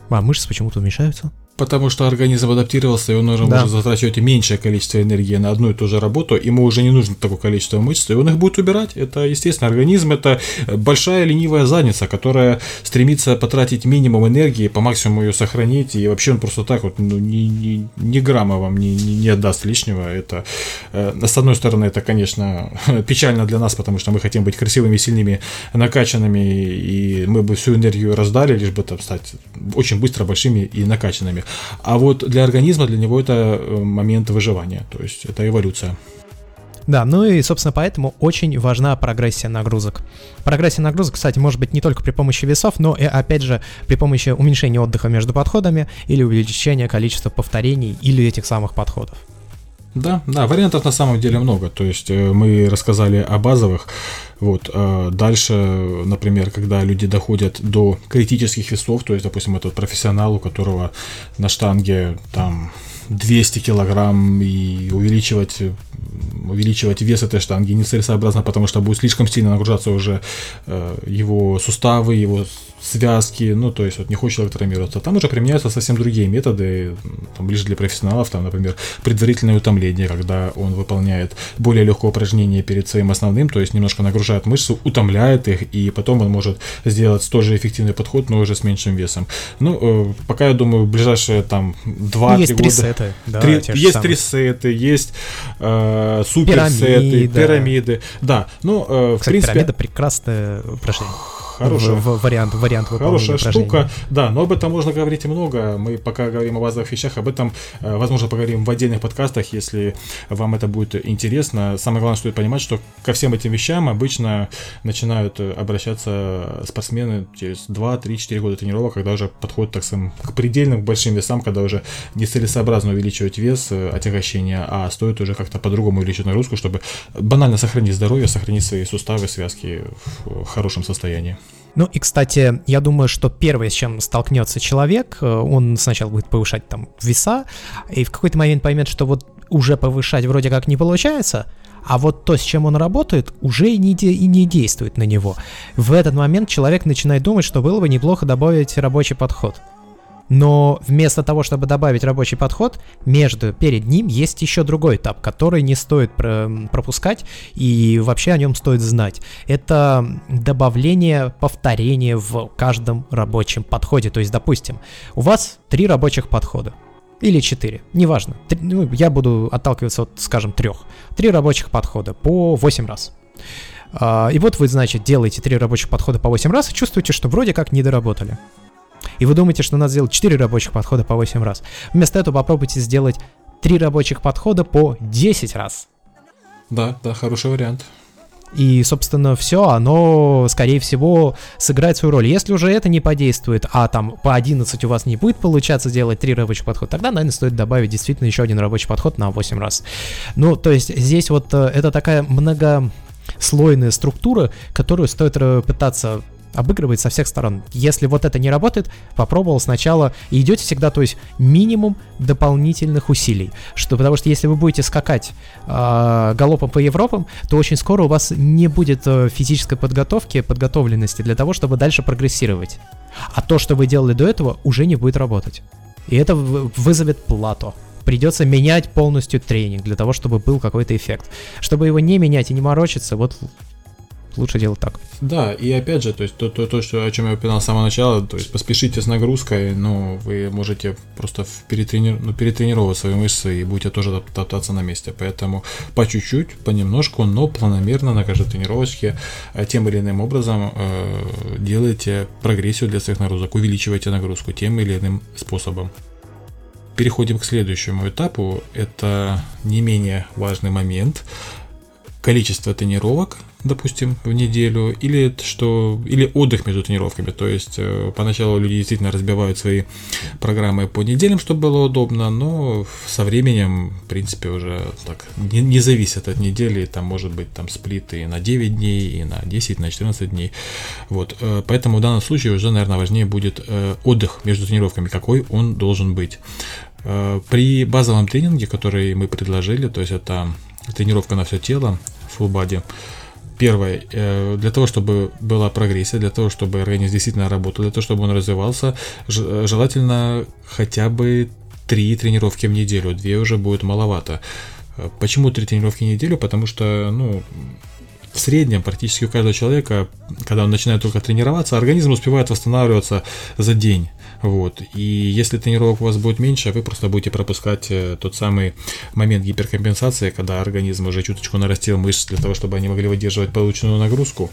а мышцы почему-то уменьшаются. Потому что организм адаптировался, и он уже да. может затрачивать меньшее количество энергии на одну и ту же работу, ему уже не нужно такое количество мышц, и он их будет убирать. Это, естественно, организм – это большая ленивая задница, которая стремится потратить минимум энергии, по максимуму ее сохранить, и вообще он просто так вот ну, ни, ни, ни грамма вам не, не, не отдаст лишнего. Это, э, с одной стороны, это, конечно, печально для нас, потому что мы хотим быть красивыми, сильными, накачанными, и мы бы всю энергию раздали, лишь бы там стать очень быстро большими и накачанными. А вот для организма, для него это э, момент выживания, то есть это эволюция. Да, ну и, собственно, поэтому очень важна прогрессия нагрузок. Прогрессия нагрузок, кстати, может быть не только при помощи весов, но и, опять же, при помощи уменьшения отдыха между подходами или увеличения количества повторений или этих самых подходов. Да, да, вариантов на самом деле много. То есть э, мы рассказали о базовых. Вот. А дальше, например, когда люди доходят до критических весов, то есть, допустим, этот профессионал, у которого на штанге там 200 килограмм и увеличивать увеличивать вес этой штанги нецелесообразно, потому что будет слишком сильно нагружаться уже э, его суставы, его связки, ну, то есть вот не хочет электротравмироваться. Там уже применяются совсем другие методы, там, ближе для профессионалов, там, например, предварительное утомление, когда он выполняет более легкое упражнение перед своим основным, то есть немножко нагружает мышцы, утомляет их, и потом он может сделать тоже эффективный подход, но уже с меньшим весом. Ну, э, пока я думаю, в ближайшие там 2-3 есть года... три сета, да, три, же есть три сеты, есть э, суперсеты, Пирамида. пирамиды. Да, ну, э, в Кстати, принципе... пирамида прекрасное упражнение. Хорошая. В- в- вариант, вариант Хорошая упражнения. штука, да, но об этом можно говорить и много. Мы пока говорим о базовых вещах, об этом, э, возможно, поговорим в отдельных подкастах, если вам это будет интересно. Самое главное, стоит понимать, что ко всем этим вещам обычно начинают э, обращаться спортсмены через 2, 3, 4 года тренировок, когда уже подходят, так скажем, к предельным, к большим весам, когда уже нецелесообразно увеличивать вес, э, отягощения, а стоит уже как-то по-другому увеличить нагрузку, чтобы банально сохранить здоровье, сохранить свои суставы, связки в хорошем состоянии. Ну и, кстати, я думаю, что первое, с чем столкнется человек, э, он сначала будет повышать там веса, и в какой-то момент поймет, что вот уже повышать вроде как не получается, а вот то, с чем он работает, уже и не, де- и не действует на него. В этот момент человек начинает думать, что было бы неплохо добавить рабочий подход. Но вместо того, чтобы добавить рабочий подход, между перед ним есть еще другой этап, который не стоит про- пропускать и вообще о нем стоит знать. Это добавление повторения в каждом рабочем подходе. То есть, допустим, у вас три рабочих подхода. Или четыре, неважно. Три- ну, я буду отталкиваться от, скажем, трех. Три рабочих подхода по 8 раз. А, И вот вы, значит, делаете три рабочих подхода по 8 раз и чувствуете, что вроде как не доработали. И вы думаете, что надо сделать 4 рабочих подхода по 8 раз. Вместо этого попробуйте сделать 3 рабочих подхода по 10 раз. Да, да, хороший вариант. И, собственно, все, оно, скорее всего, сыграет свою роль. Если уже это не подействует, а там по 11 у вас не будет получаться делать 3 рабочих подхода, тогда, наверное, стоит добавить действительно еще один рабочий подход на 8 раз. Ну, то есть здесь вот э, это такая многослойная структура, которую стоит э, пытаться обыгрывать со всех сторон. Если вот это не работает, попробовал сначала и идете всегда, то есть минимум дополнительных усилий. Что, потому что если вы будете скакать э, галопом по Европам, то очень скоро у вас не будет э, физической подготовки, подготовленности для того, чтобы дальше прогрессировать. А то, что вы делали до этого, уже не будет работать. И это вызовет плато. Придется менять полностью тренинг для того, чтобы был какой-то эффект. Чтобы его не менять и не морочиться, вот лучше делать так. Да, и опять же, то есть то, то, то что, о чем я упоминал с самого начала, то есть поспешите с нагрузкой, но вы можете просто перетрени... ну, перетренировать свои мышцы и будете тоже топ- топтаться на месте. Поэтому по чуть-чуть, понемножку, но планомерно на каждой тренировочке э, тем или иным образом э, делайте прогрессию для своих нагрузок, увеличивайте нагрузку тем или иным способом. Переходим к следующему этапу. Это не менее важный момент. Количество тренировок, допустим, в неделю, или что, или отдых между тренировками. То есть э, поначалу люди действительно разбивают свои программы по неделям, чтобы было удобно, но со временем, в принципе, уже так не, не зависит от недели. Там может быть там сплиты на 9 дней, и на 10, на 14 дней. Вот, э, поэтому в данном случае уже, наверное, важнее будет э, отдых между тренировками, какой он должен быть. При базовом тренинге, который мы предложили, то есть это тренировка на все тело, full body, Первое, э, для того, чтобы была прогрессия, для того, чтобы организм действительно работал, для того, чтобы он развивался, желательно хотя бы три тренировки в неделю, две уже будет маловато. Э, Почему три тренировки в неделю? Потому что, ну, в среднем практически у каждого человека, когда он начинает только тренироваться, организм успевает восстанавливаться за день. Вот. И если тренировок у вас будет меньше, вы просто будете пропускать э, тот самый момент гиперкомпенсации, когда организм уже чуточку нарастил мышц для того, чтобы они могли выдерживать полученную нагрузку.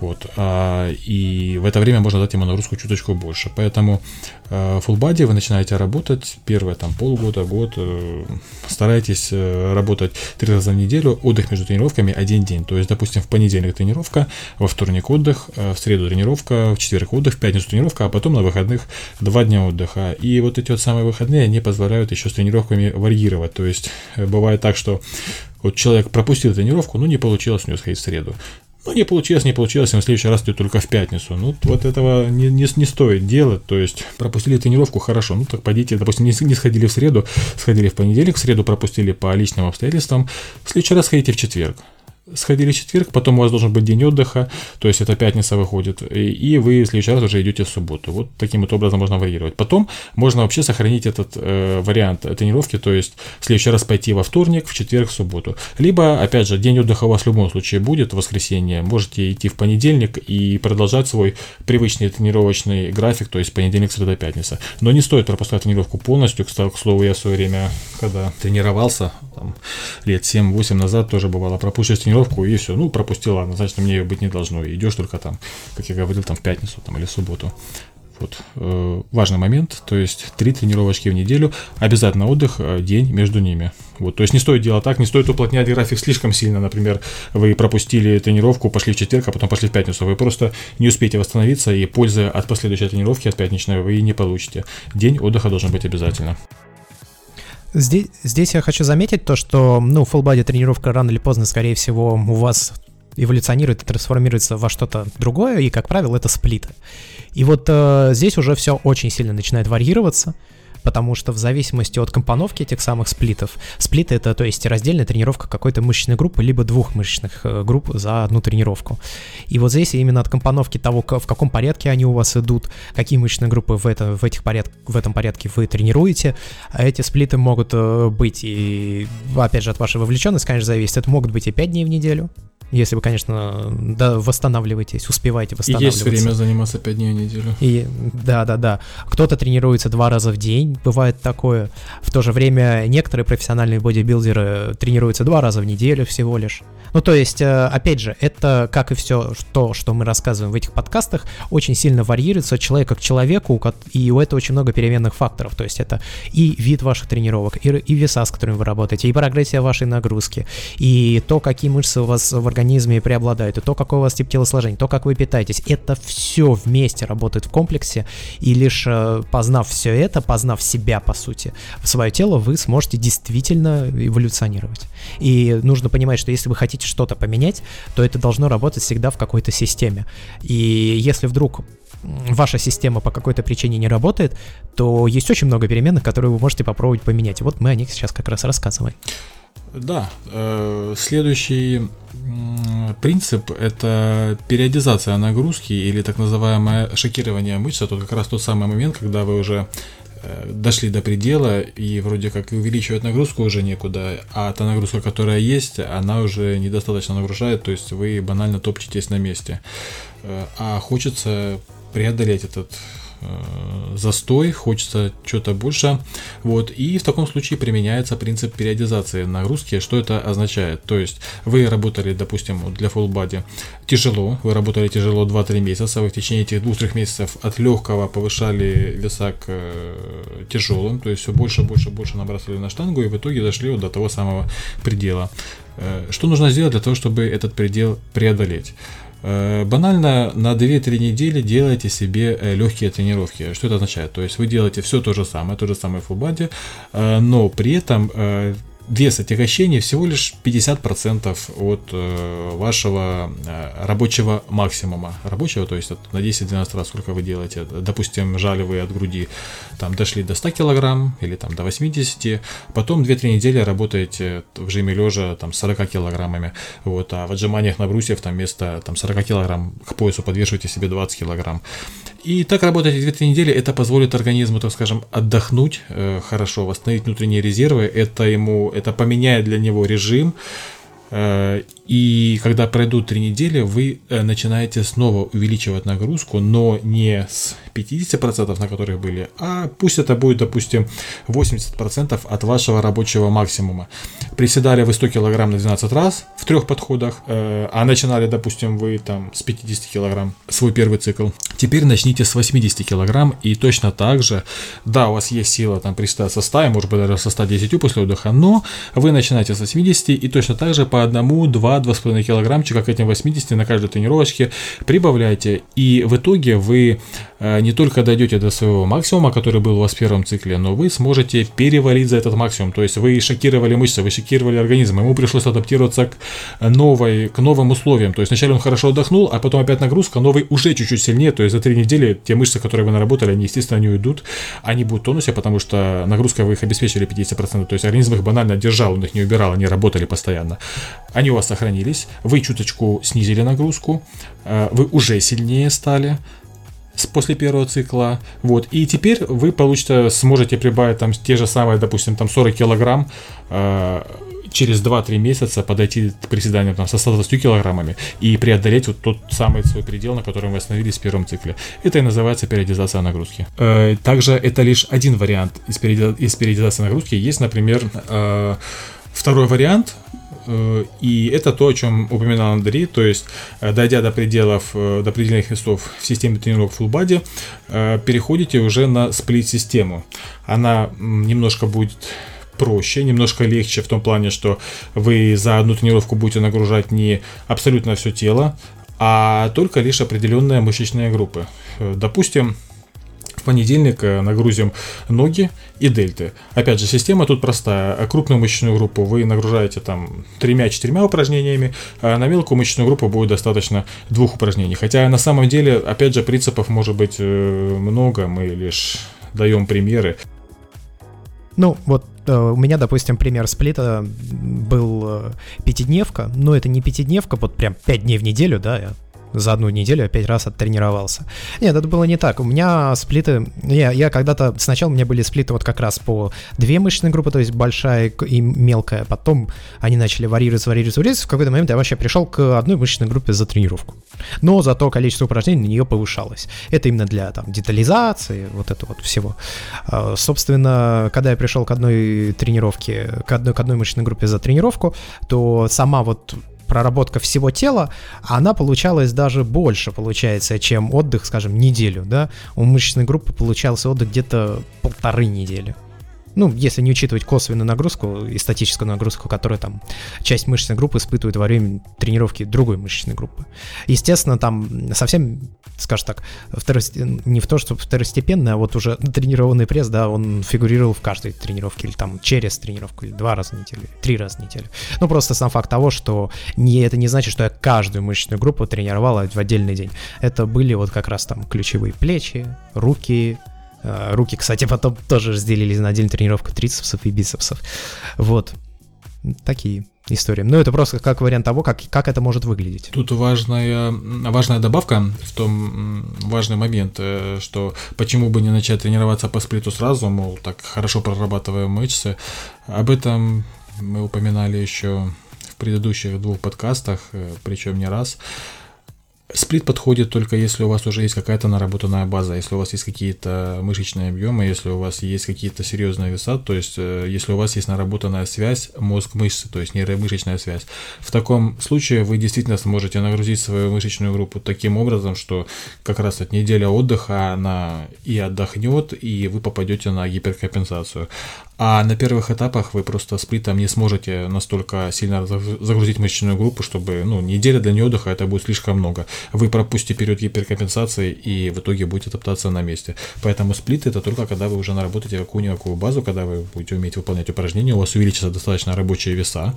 Вот, а, и в это время можно дать ему нагрузку чуточку больше. Поэтому э, full body вы начинаете работать первые там полгода, год. Э, старайтесь э, работать три раза в неделю, отдых между тренировками один день. То есть, допустим, в понедельник тренировка, во вторник отдых, в среду тренировка, в четверг отдых, в пятницу тренировка, а потом на выходных два дня отдыха. И вот эти вот самые выходные, они позволяют еще с тренировками варьировать. То есть, бывает так, что вот человек пропустил тренировку, ну не получилось у него сходить в среду. Ну, не получилось, не получилось, в следующий раз ты только в пятницу. Ну, вот этого не, не, не стоит делать. То есть, пропустили тренировку, хорошо. Ну, так пойдите, допустим, не, не сходили в среду, сходили в понедельник, в среду пропустили по личным обстоятельствам. В следующий раз сходите в четверг сходили в четверг, потом у вас должен быть день отдыха, то есть это пятница выходит, и вы в следующий раз уже идете в субботу. Вот таким вот образом можно варьировать. Потом можно вообще сохранить этот э, вариант тренировки, то есть в следующий раз пойти во вторник, в четверг, в субботу. Либо, опять же, день отдыха у вас в любом случае будет, в воскресенье, можете идти в понедельник и продолжать свой привычный тренировочный график, то есть понедельник, среда, пятница. Но не стоит пропускать тренировку полностью, к слову, я в свое время, когда тренировался, там, лет 7-8 назад тоже бывало, пропущу тренировку и все, ну, пропустил, ладно, значит, мне ее быть не должно. Идешь только там, как я говорил, там в пятницу там, или в субботу. Вот. Э, важный момент, то есть три тренировочки в неделю, обязательно отдых, э, день между ними. Вот, то есть не стоит делать так, не стоит уплотнять график слишком сильно, например, вы пропустили тренировку, пошли в четверг, а потом пошли в пятницу, вы просто не успеете восстановиться, и пользы от последующей тренировки, от пятничной, вы не получите. День отдыха должен быть обязательно. Здесь, здесь я хочу заметить то, что, ну, full body тренировка рано или поздно, скорее всего, у вас эволюционирует и трансформируется во что-то другое, и, как правило, это сплиты. И вот э, здесь уже все очень сильно начинает варьироваться потому что в зависимости от компоновки этих самых сплитов, сплиты это то есть раздельная тренировка какой-то мышечной группы, либо двух мышечных э, групп за одну тренировку. И вот здесь именно от компоновки того, в каком порядке они у вас идут, какие мышечные группы в, это, в, этих поряд, в этом порядке вы тренируете, эти сплиты могут э, быть и, опять же, от вашей вовлеченности, конечно, зависит, это могут быть и 5 дней в неделю, если вы, конечно, да, восстанавливаетесь, успеваете восстанавливаться. И есть время заниматься 5 дней в неделю. И, да, да, да. Кто-то тренируется два раза в день, бывает такое. В то же время некоторые профессиональные бодибилдеры тренируются два раза в неделю всего лишь. Ну, то есть, э, опять же, это, как и все то, что мы рассказываем в этих подкастах, очень сильно варьируется от человека к человеку, и у этого очень много переменных факторов. То есть, это и вид ваших тренировок, и, и веса, с которыми вы работаете, и прогрессия вашей нагрузки, и то, какие мышцы у вас в организме преобладают, и то, какое у вас тип телосложения, то, как вы питаетесь. Это все вместе работает в комплексе, и лишь э, познав все это, познав себя, по сути, свое тело, вы сможете действительно эволюционировать. И нужно понимать, что если вы хотите что-то поменять, то это должно работать всегда в какой-то системе. И если вдруг ваша система по какой-то причине не работает, то есть очень много переменных, которые вы можете попробовать поменять. вот мы о них сейчас как раз рассказываем. Да, э, следующий принцип это периодизация нагрузки или так называемое шокирование мышц. Это как раз тот самый момент, когда вы уже Э, дошли до предела и вроде как увеличивать нагрузку уже некуда, а та нагрузка, которая есть, она уже недостаточно нагружает, то есть вы банально топчетесь на месте. Э, а хочется преодолеть этот застой, хочется что-то больше. Вот, и в таком случае применяется принцип периодизации нагрузки. Что это означает? То есть вы работали, допустим, для full body тяжело, вы работали тяжело 2-3 месяца, вы в течение этих 2-3 месяцев от легкого повышали веса к э, тяжелым, то есть все больше, больше, больше набрасывали на штангу и в итоге дошли вот до того самого предела. Э, что нужно сделать для того, чтобы этот предел преодолеть? Э, банально на 2-3 недели делайте себе э, легкие тренировки. Что это означает? То есть вы делаете все то же самое, то же самое в full э, но при этом вес отягощения всего лишь 50% от э, вашего э, рабочего максимума. Рабочего, то есть на 10-12 раз, сколько вы делаете. Допустим, жали вы от груди, там дошли до 100 килограмм или там до 80, потом 2-3 недели работаете в жиме лежа там 40 килограммами, вот, а в отжиманиях на брусьях там вместо там 40 килограмм к поясу подвешиваете себе 20 килограмм. И так работать 2-3 недели, это позволит организму, так скажем, отдохнуть э, хорошо, восстановить внутренние резервы, это ему, это поменяет для него режим, э, и когда пройдут 3 недели, вы э, начинаете снова увеличивать нагрузку, но не с 50%, на которых были, а пусть это будет, допустим, 80% от вашего рабочего максимума. Приседали вы 100 кг на 12 раз в трех подходах, э, а начинали, допустим, вы там с 50 кг свой первый цикл. Теперь начните с 80 кг и точно так же, да, у вас есть сила там приседать со 100, может быть даже со 110 после отдыха, но вы начинаете с 80 и точно так же по 1, 2, 2,5 килограммчика к этим 80 на каждой тренировочке прибавляйте. И в итоге вы э, не только дойдете до своего максимума, который был у вас в первом цикле, но вы сможете перевалить за этот максимум. То есть вы шокировали мышцы, вы шокировали организм, ему пришлось адаптироваться к, новой, к новым условиям. То есть вначале он хорошо отдохнул, а потом опять нагрузка, но вы уже чуть-чуть сильнее. То есть за три недели те мышцы, которые вы наработали, они, естественно, не уйдут, они будут в тонусе, потому что нагрузка вы их обеспечили 50%. То есть организм их банально держал, он их не убирал, они работали постоянно. Они у вас сохранились, вы чуточку снизили нагрузку, э, вы уже сильнее стали, после первого цикла. Вот. И теперь вы получите, сможете прибавить там те же самые, допустим, там 40 килограмм э, через 2-3 месяца подойти к приседаниям там, со 120 килограммами и преодолеть вот тот самый свой предел, на котором вы остановились в первом цикле. Это и называется периодизация нагрузки. Э, также это лишь один вариант из, периодизации нагрузки. Есть, например, второй вариант, и это то, о чем упоминал Андрей, то есть, дойдя до пределов, до предельных весов в системе тренировок Full Body, переходите уже на сплит-систему. Она немножко будет проще, немножко легче в том плане, что вы за одну тренировку будете нагружать не абсолютно все тело, а только лишь определенные мышечные группы. Э, допустим, в понедельник нагрузим ноги и дельты. Опять же, система тут простая. Крупную мышечную группу вы нагружаете там тремя-четырьмя упражнениями, а на мелкую мышечную группу будет достаточно двух упражнений. Хотя на самом деле, опять же, принципов может быть э, много, мы лишь даем примеры. Ну, вот э, у меня, допустим, пример сплита был э, пятидневка, но это не пятидневка, вот прям пять дней в неделю, да, я за одну неделю я пять раз оттренировался. Нет, это было не так. У меня сплиты... Я, я когда-то... Сначала у меня были сплиты вот как раз по две мышечные группы, то есть большая и мелкая. Потом они начали варьироваться, варьироваться, варьироваться. В какой-то момент я вообще пришел к одной мышечной группе за тренировку. Но зато количество упражнений на нее повышалось. Это именно для там, детализации, вот это вот всего. А, собственно, когда я пришел к одной тренировке, к одной, к одной мышечной группе за тренировку, то сама вот проработка всего тела, она получалась даже больше, получается, чем отдых, скажем, неделю, да. У мышечной группы получался отдых где-то полторы недели ну, если не учитывать косвенную нагрузку и статическую нагрузку, которую там часть мышечной группы испытывает во время тренировки другой мышечной группы. Естественно, там совсем, скажем так, второст... не в то, что второстепенно, а вот уже тренированный пресс, да, он фигурировал в каждой тренировке, или там через тренировку, или два раза в неделю, три раза в неделю. Ну, просто сам факт того, что не, это не значит, что я каждую мышечную группу тренировал в отдельный день. Это были вот как раз там ключевые плечи, руки, руки, кстати, потом тоже разделились на отдельную тренировку трицепсов и бицепсов. Вот. Такие истории. Но это просто как вариант того, как, как это может выглядеть. Тут важная, важная добавка в том важный момент, э, что почему бы не начать тренироваться по сплиту сразу, мол, так хорошо прорабатываем мышцы. Об этом мы упоминали еще в предыдущих двух подкастах, э, причем не раз. Сплит подходит только если у вас уже есть какая-то наработанная база, если у вас есть какие-то мышечные объемы, если у вас есть какие-то серьезные веса, то есть э, если у вас есть наработанная связь мозг-мышцы, то есть нейромышечная связь. В таком случае вы действительно сможете нагрузить свою мышечную группу таким образом, что как раз от неделя отдыха она и отдохнет, и вы попадете на гиперкомпенсацию. А на первых этапах вы просто сплитом не сможете настолько сильно загрузить мышечную группу, чтобы, ну, неделя для неотдыха это будет слишком много. Вы пропустите период гиперкомпенсации и в итоге будете адаптация на месте. Поэтому сплит это только когда вы уже наработаете какую-никакую базу, когда вы будете уметь выполнять упражнения, у вас увеличится достаточно рабочие веса,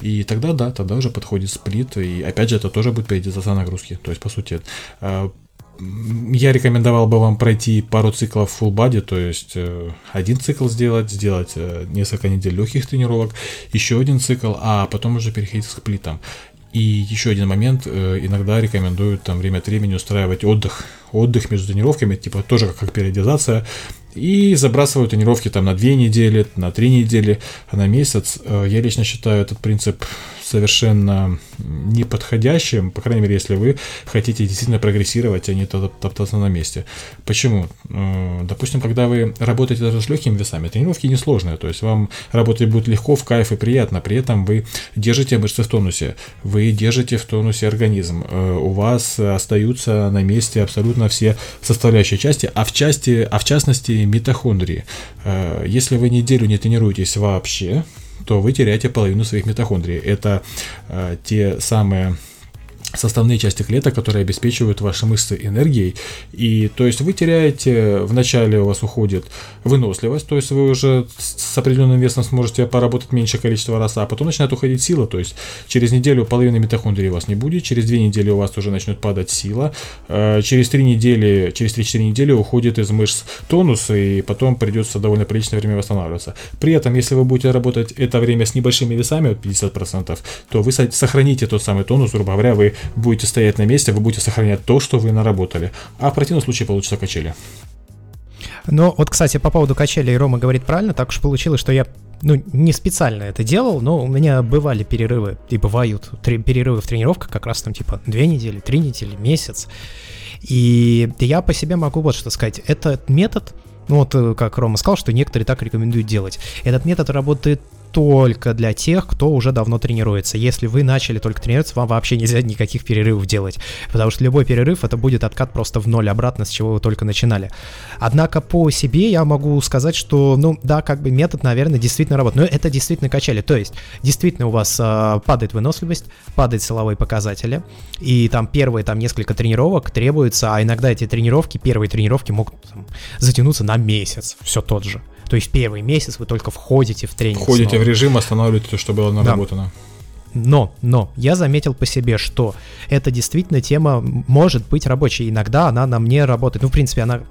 и тогда, да, тогда уже подходит сплит, и опять же это тоже будет периодизация нагрузки. То есть, по сути, а, я рекомендовал бы вам пройти пару циклов full body, то есть э, один цикл сделать, сделать э, несколько недель легких тренировок, еще один цикл, а потом уже переходить к сплитам. И еще один момент, э, иногда рекомендуют там время от времени устраивать отдых, отдых между тренировками, типа тоже как периодизация, и забрасывают тренировки там на 2 недели, на 3 недели, на месяц. Я лично считаю этот принцип совершенно неподходящим, по крайней мере, если вы хотите действительно прогрессировать, а не топтаться на месте. Почему? Э, допустим, когда вы работаете даже с легкими весами, тренировки несложные, то есть вам работать будет легко, в кайф и приятно, при этом вы держите мышцы в тонусе, вы держите в тонусе организм, э, у вас остаются на месте абсолютно все составляющие части, а в, части, а в частности митохондрии. Э, если вы неделю не тренируетесь вообще, то вы теряете половину своих митохондрий. Это э, те самые составные части клеток, которые обеспечивают ваши мышцы энергией. И то есть вы теряете, вначале у вас уходит выносливость, то есть вы уже с определенным весом сможете поработать меньшее количество раз, а потом начинает уходить сила, то есть через неделю половины митохондрий у вас не будет, через две недели у вас уже начнет падать сила, э, через три недели, через 3-4 недели уходит из мышц тонус, и потом придется довольно приличное время восстанавливаться. При этом, если вы будете работать это время с небольшими весами, от 50%, то вы сохраните тот самый тонус, грубо говоря, вы будете стоять на месте, вы будете сохранять то, что вы наработали. А в противном случае получится качели. Но вот, кстати, по поводу качелей Рома говорит правильно, так уж получилось, что я ну, не специально это делал, но у меня бывали перерывы, и бывают три, перерывы в тренировках, как раз там типа две недели, три недели, месяц. И я по себе могу вот что сказать. Этот метод, ну вот э, как Рома сказал, что некоторые так рекомендуют делать. Этот метод работает только для тех, кто уже давно тренируется. Если вы начали только тренироваться, вам вообще нельзя никаких перерывов делать, потому что любой перерыв это будет откат просто в ноль обратно, с чего вы только начинали. Однако по себе я могу сказать, что, ну да, как бы метод, наверное, действительно работает, но это действительно качали. То есть, действительно у вас э, падает выносливость, падают силовые показатели, и там первые там несколько тренировок требуются, а иногда эти тренировки, первые тренировки могут там, затянуться на месяц, все тот же. То есть первый месяц вы только входите в тренинг. Входите снова. в режим, останавливаете то, что было наработано. Да. Но, но, я заметил по себе, что эта действительно тема может быть рабочей. Иногда она на мне работает. Ну, в принципе, она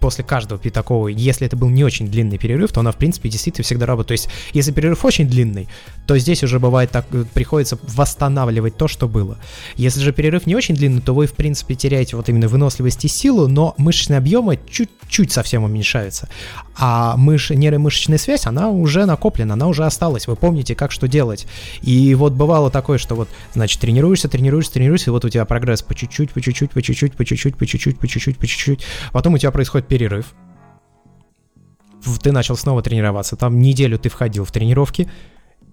после каждого такого, если это был не очень длинный перерыв, то она, в принципе, действительно всегда работает. То есть, если перерыв очень длинный, то здесь уже бывает так, э, приходится восстанавливать то, что было. Если же перерыв не очень длинный, то вы, в принципе, теряете вот именно выносливость и силу, но мышечные объемы чуть-чуть совсем уменьшаются. А мыш... нейромышечная связь, она уже накоплена, она уже осталась. Вы помните, как что делать. И вот бывало такое, что вот, значит, тренируешься, тренируешься, тренируешься, и вот у тебя прогресс по чуть-чуть, по чуть-чуть, по чуть-чуть, по чуть-чуть, по чуть-чуть, по чуть-чуть, по чуть-чуть. Потом у тебя происходит перерыв, ты начал снова тренироваться, там неделю ты входил в тренировки,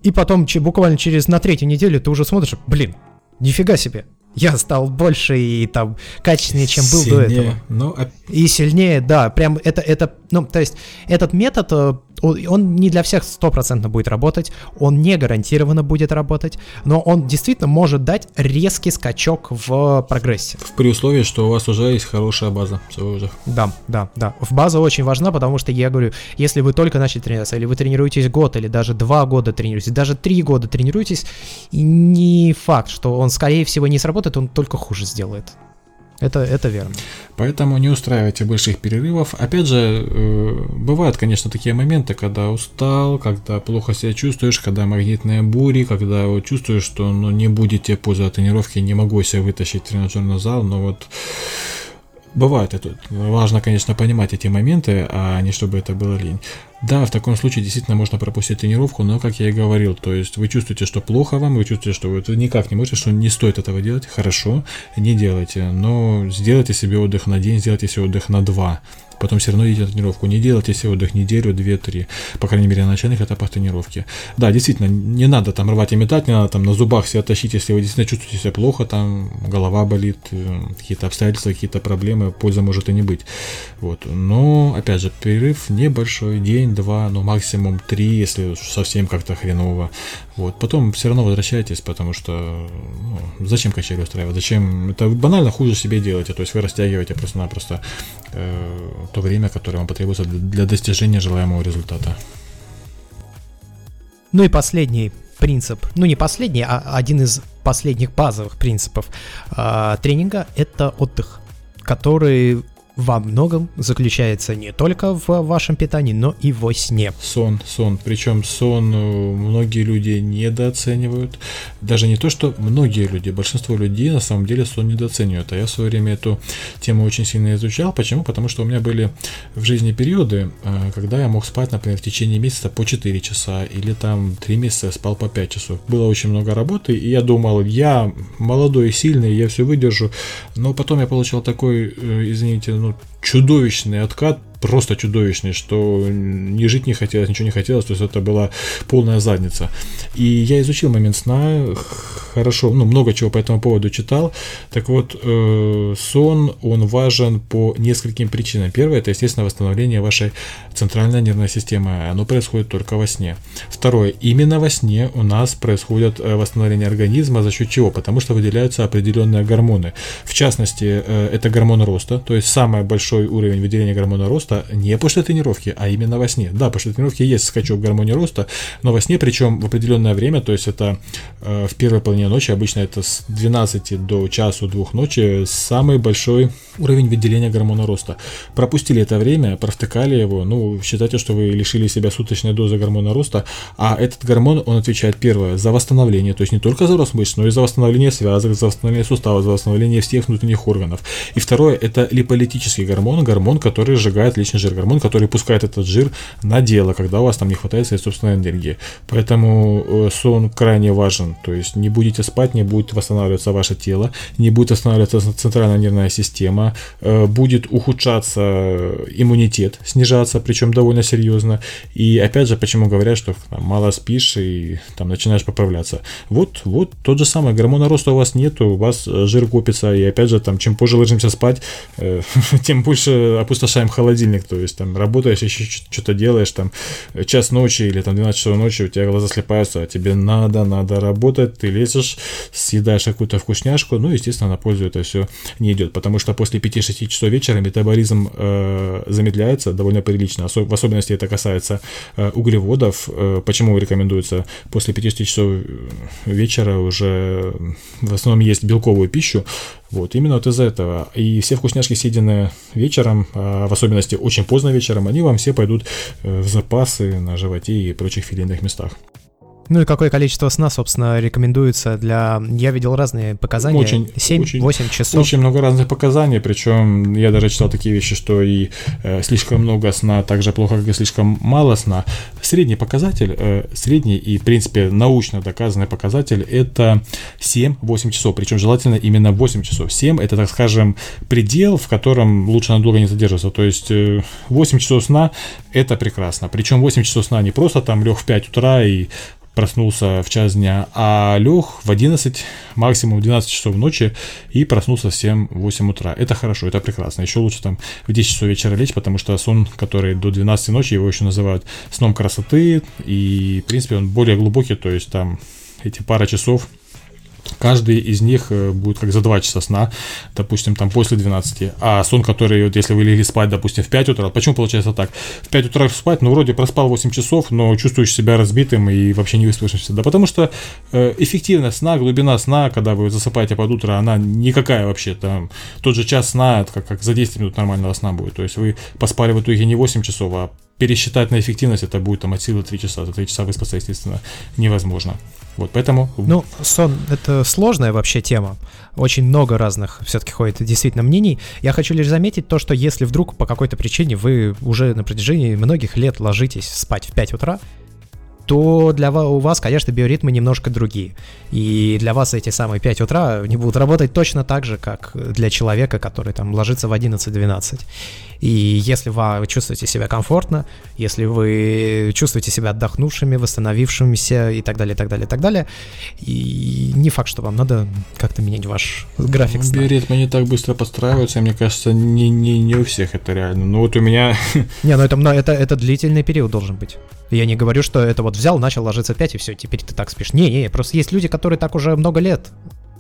и потом буквально через на третью неделю ты уже смотришь, блин, нифига себе, я стал больше и там качественнее, чем был сильнее, до этого. Ну, а... И сильнее, да, прям это, это, ну, то есть этот метод он не для всех стопроцентно будет работать, он не гарантированно будет работать, но он действительно может дать резкий скачок в прогрессе. При условии, что у вас уже есть хорошая база. Уже. Да, да, да. В база очень важна, потому что я говорю, если вы только начали тренироваться, или вы тренируетесь год, или даже два года тренируетесь, даже три года тренируетесь, не факт, что он, скорее всего, не сработает, он только хуже сделает. Это, это верно. Поэтому не устраивайте больших перерывов. Опять же, э, бывают, конечно, такие моменты, когда устал, когда плохо себя чувствуешь, когда магнитные бури, когда вот чувствуешь, что ну, не будете пользоваться тренировки, не могу себя вытащить в тренажерный зал, но вот бывает это. Важно, конечно, понимать эти моменты, а не чтобы это было лень. Да, в таком случае действительно можно пропустить тренировку, но, как я и говорил, то есть вы чувствуете, что плохо вам, вы чувствуете, что вы никак не можете, что не стоит этого делать, хорошо, не делайте, но сделайте себе отдых на день, сделайте себе отдых на два потом все равно идите на тренировку. Не делайте себе отдых неделю, две-три, по крайней мере, на начальных этапах тренировки. Да, действительно, не надо там рвать и метать, не надо там на зубах себя тащить, если вы действительно чувствуете себя плохо, там голова болит, э, какие-то обстоятельства, какие-то проблемы, польза может и не быть. Вот. Но, опять же, перерыв небольшой, день, два, ну максимум три, если совсем как-то хреново. Вот. Потом все равно возвращайтесь, потому что ну, зачем качели устраивать, зачем, это банально хуже себе делаете, то есть вы растягиваете просто-напросто то время, которое вам потребуется для достижения желаемого результата. Ну и последний принцип, ну не последний, а один из последних базовых принципов э, тренинга – это отдых, который во многом заключается не только в вашем питании, но и во сне. Сон, сон. Причем сон э, многие люди недооценивают. Даже не то, что многие люди, большинство людей на самом деле сон недооценивают. А я в свое время эту тему очень сильно изучал. Почему? Потому что у меня были в жизни периоды, э, когда я мог спать, например, в течение месяца по 4 часа или там 3 месяца спал по 5 часов. Было очень много работы, и я думал, я молодой сильный, я все выдержу. Но потом я получал такой, э, извините, ну, single чудовищный откат просто чудовищный, что ни жить не хотелось, ничего не хотелось, то есть это была полная задница. И я изучил момент сна, хорошо, ну, много чего по этому поводу читал. Так вот, э, сон, он важен по нескольким причинам. Первое, это, естественно, восстановление вашей центральной нервной системы. Оно происходит только во сне. Второе, именно во сне у нас происходит э, восстановление организма, за счет чего? Потому что выделяются определенные гормоны. В частности, э, это гормон роста, то есть самый большой уровень выделения гормона роста не после тренировки, а именно во сне. Да, после тренировки есть скачок гармонии роста, но во сне, причем в определенное время, то есть это э, в первой половине ночи, обычно это с 12 до часу двух ночи, самый большой уровень выделения гормона роста. Пропустили это время, провтыкали его, ну, считайте, что вы лишили себя суточной дозы гормона роста, а этот гормон, он отвечает, первое, за восстановление, то есть не только за рост мышц, но и за восстановление связок, за восстановление суставов, за восстановление всех внутренних органов. И второе, это липолитический гормон, гормон, который сжигает лишний жир, гормон, который пускает этот жир на дело, когда у вас там не хватает своей собственной энергии. Поэтому э, сон крайне важен, то есть не будете спать, не будет восстанавливаться ваше тело, не будет восстанавливаться центральная нервная система, э, будет ухудшаться иммунитет, снижаться, причем довольно серьезно. И опять же, почему говорят, что там, мало спишь и там начинаешь поправляться. Вот, вот тот же самый гормона роста у вас нету, у вас э, жир копится, и опять же, там, чем позже ложимся спать, тем больше опустошаем холодильник то есть там работаешь, еще что-то делаешь, там час ночи или там 12 часов ночи, у тебя глаза слепаются, а тебе надо, надо работать, ты лезешь, съедаешь какую-то вкусняшку, ну, естественно, на пользу это все не идет, потому что после 5-6 часов вечера метаболизм э, замедляется довольно прилично, в особенности это касается э, углеводов, э, почему рекомендуется после 5-6 часов вечера уже в основном есть белковую пищу, вот, именно вот из-за этого. И все вкусняшки, съеденные вечером, а в особенности очень поздно вечером, они вам все пойдут э, в запасы на животе и прочих филейных местах. Ну и какое количество сна, собственно, рекомендуется для... Я видел разные показания. Очень, 7-8 часов. Очень много разных показаний, причем я даже читал такие вещи, что и э, слишком много сна так же плохо, как и слишком мало сна. Средний показатель, э, средний и, в принципе, научно доказанный показатель – это 7-8 часов, причем желательно именно 8 часов. 7 – это, так скажем, предел, в котором лучше надолго не задерживаться. То есть э, 8 часов сна – это прекрасно. Причем 8 часов сна не просто там лег в 5 утра и проснулся в час дня, а лег в 11, максимум 12 часов ночи и проснулся в 7-8 утра. Это хорошо, это прекрасно. Еще лучше там в 10 часов вечера лечь, потому что сон, который до 12 ночи, его еще называют сном красоты, и, в принципе, он более глубокий, то есть там эти пара часов каждый из них э, будет как за 2 часа сна, допустим, там после 12. А сон, который, вот если вы легли спать, допустим, в 5 утра, почему получается так? В 5 утра спать, ну, вроде проспал 8 часов, но чувствуешь себя разбитым и вообще не выспавшимся. Да потому что э, эффективность сна, глубина сна, когда вы засыпаете под утро, она никакая вообще. Там тот же час сна, это как, как за 10 минут нормального сна будет. То есть вы поспали в итоге не 8 часов, а пересчитать на эффективность это будет там от силы 3 часа. За 3 часа выспаться, естественно, невозможно. Вот поэтому... Ну, сон — это сложная вообще тема. Очень много разных все-таки ходит действительно мнений. Я хочу лишь заметить то, что если вдруг по какой-то причине вы уже на протяжении многих лет ложитесь спать в 5 утра, то для вас, у вас, конечно, биоритмы немножко другие. И для вас эти самые 5 утра не будут работать точно так же, как для человека, который там ложится в 11-12. И если вы чувствуете себя комфортно, если вы чувствуете себя отдохнувшими, восстановившимися и так далее, и так далее, и так далее, и не факт, что вам надо как-то менять ваш график сна. Биоритмы не так быстро подстраиваются, мне кажется, не, не, не у всех это реально. Ну вот у меня... Не, ну это, это, это длительный период должен быть. Я не говорю, что это вот взял, начал ложиться 5 и все, теперь ты так спишь. Не, не, просто есть люди, которые так уже много лет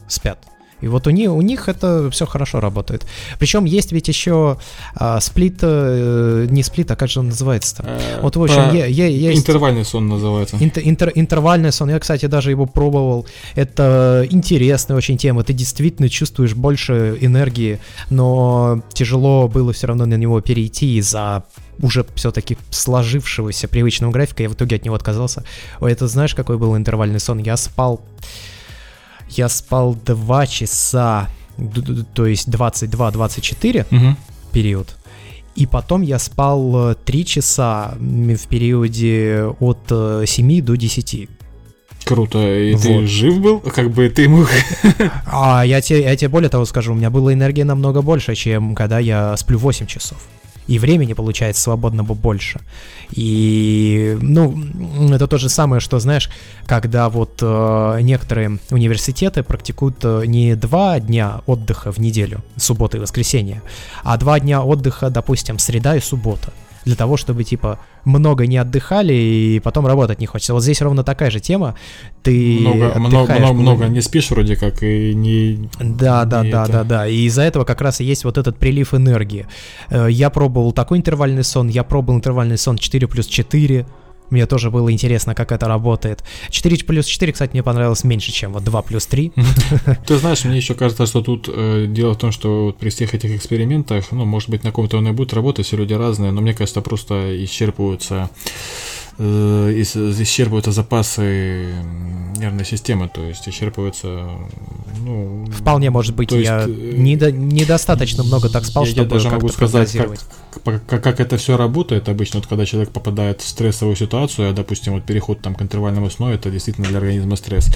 спят. И вот у них, у них это все хорошо работает. Причем есть ведь еще а, сплит, э, не сплит, а как же он называется-то? Э, вот в общем, я, я, есть... Интервальный сон называется. Интер, интер, интервальный сон. Я, кстати, даже его пробовал. Это интересная очень тема. Ты действительно чувствуешь больше энергии, но тяжело было все равно на него перейти из-за уже все-таки сложившегося привычного графика, я в итоге от него отказался. Ой, это знаешь, какой был интервальный сон? Я спал... Я спал 2 часа, то есть 22-24 угу. период. И потом я спал 3 часа в периоде от 7 до 10. Круто. И вот. ты жив был? Как бы ты мог... А я тебе, я тебе более того скажу, у меня была энергия намного больше, чем когда я сплю 8 часов и времени получается свободного больше. И, ну, это то же самое, что, знаешь, когда вот э, некоторые университеты практикуют э, не два дня отдыха в неделю, суббота и воскресенье, а два дня отдыха, допустим, среда и суббота для того, чтобы, типа, много не отдыхали и потом работать не хочется. Вот здесь ровно такая же тема. Ты много, много, много, много не спишь вроде как и не... Да, да, не да, это... да, да. И из-за этого как раз и есть вот этот прилив энергии. Э, я пробовал такой интервальный сон, я пробовал интервальный сон 4 плюс 4, мне тоже было интересно, как это работает. 4 плюс 4, кстати, мне понравилось меньше, чем вот 2 плюс 3. Ты знаешь, мне еще кажется, что тут э, дело в том, что вот при всех этих экспериментах, ну, может быть, на ком-то он и будет работать, все люди разные, но мне кажется, просто исчерпываются исчерпываются запасы нервной системы, то есть исчерпываются, ну... Вполне может быть, я есть, э, недо, недостаточно много так спал, я, чтобы Я даже могу сказать, как, как, как это все работает обычно, вот когда человек попадает в стрессовую ситуацию, а, допустим, вот переход там к интервальному сну, это действительно для организма стресс.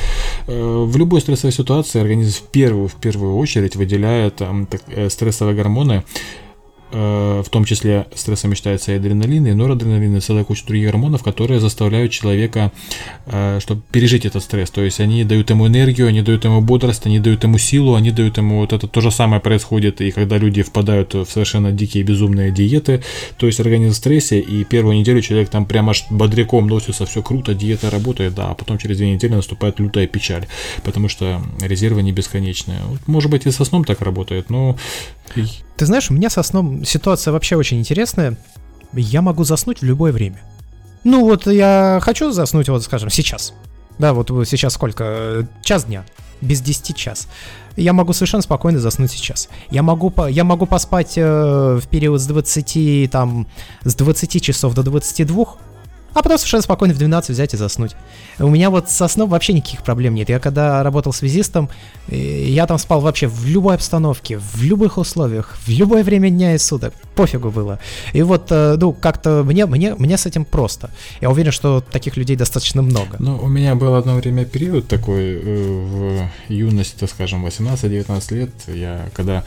Э, в любой стрессовой ситуации организм в первую, в первую очередь выделяет там, так, стрессовые гормоны, Э, в том числе стрессом считается и адреналин, и норадреналин, и целая куча других гормонов, которые заставляют человека, э, чтобы пережить этот стресс. То есть они дают ему энергию, они дают ему бодрость, они дают ему силу, они дают ему вот это то же самое происходит, и когда люди впадают в совершенно дикие безумные диеты, то есть организм в стрессе, и первую неделю человек там прямо аж бодряком носится, все круто, диета работает, да, а потом через две недели наступает лютая печаль, потому что резервы не бесконечные. Может быть и со сном так работает, но ты знаешь, у меня со сном ситуация вообще очень интересная. Я могу заснуть в любое время. Ну вот я хочу заснуть, вот скажем, сейчас. Да, вот сейчас сколько? Час дня. Без 10 час. Я могу совершенно спокойно заснуть сейчас. Я могу, я могу поспать э, в период с 20, там, с 20 часов до 22, а потом совершенно спокойно в 12 взять и заснуть. У меня вот со сном вообще никаких проблем нет. Я когда работал связистом, э, я там спал вообще в любой обстановке, в любых условиях, в любое время дня и суток. Пофигу было. И вот, э, ну, как-то мне, мне, мне с этим просто. Я уверен, что таких людей достаточно много. Ну, у меня был одно время период такой э, в юности, скажем, 18-19 лет. Я когда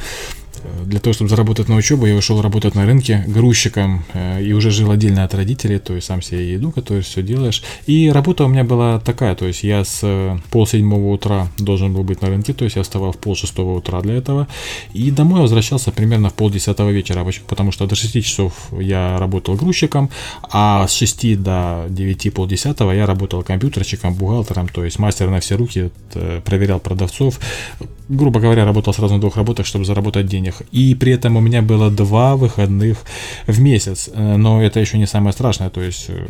для того, чтобы заработать на учебу, я ушел работать на рынке грузчиком э, и уже жил отдельно от родителей, то есть сам себе еду, который все делаешь. И работа у меня была такая, то есть я с э, пол седьмого утра должен был быть на рынке, то есть я вставал в пол шестого утра для этого, и домой возвращался примерно в пол десятого вечера, потому что до 6 часов я работал грузчиком, а с 6 до 9 полдесятого я работал компьютерщиком, бухгалтером, то есть мастер на все руки, э, проверял продавцов, грубо говоря, работал сразу на двух работах, чтобы заработать денег. И при этом у меня было два выходных в месяц. Э, но это еще не самое страшное. То есть, э,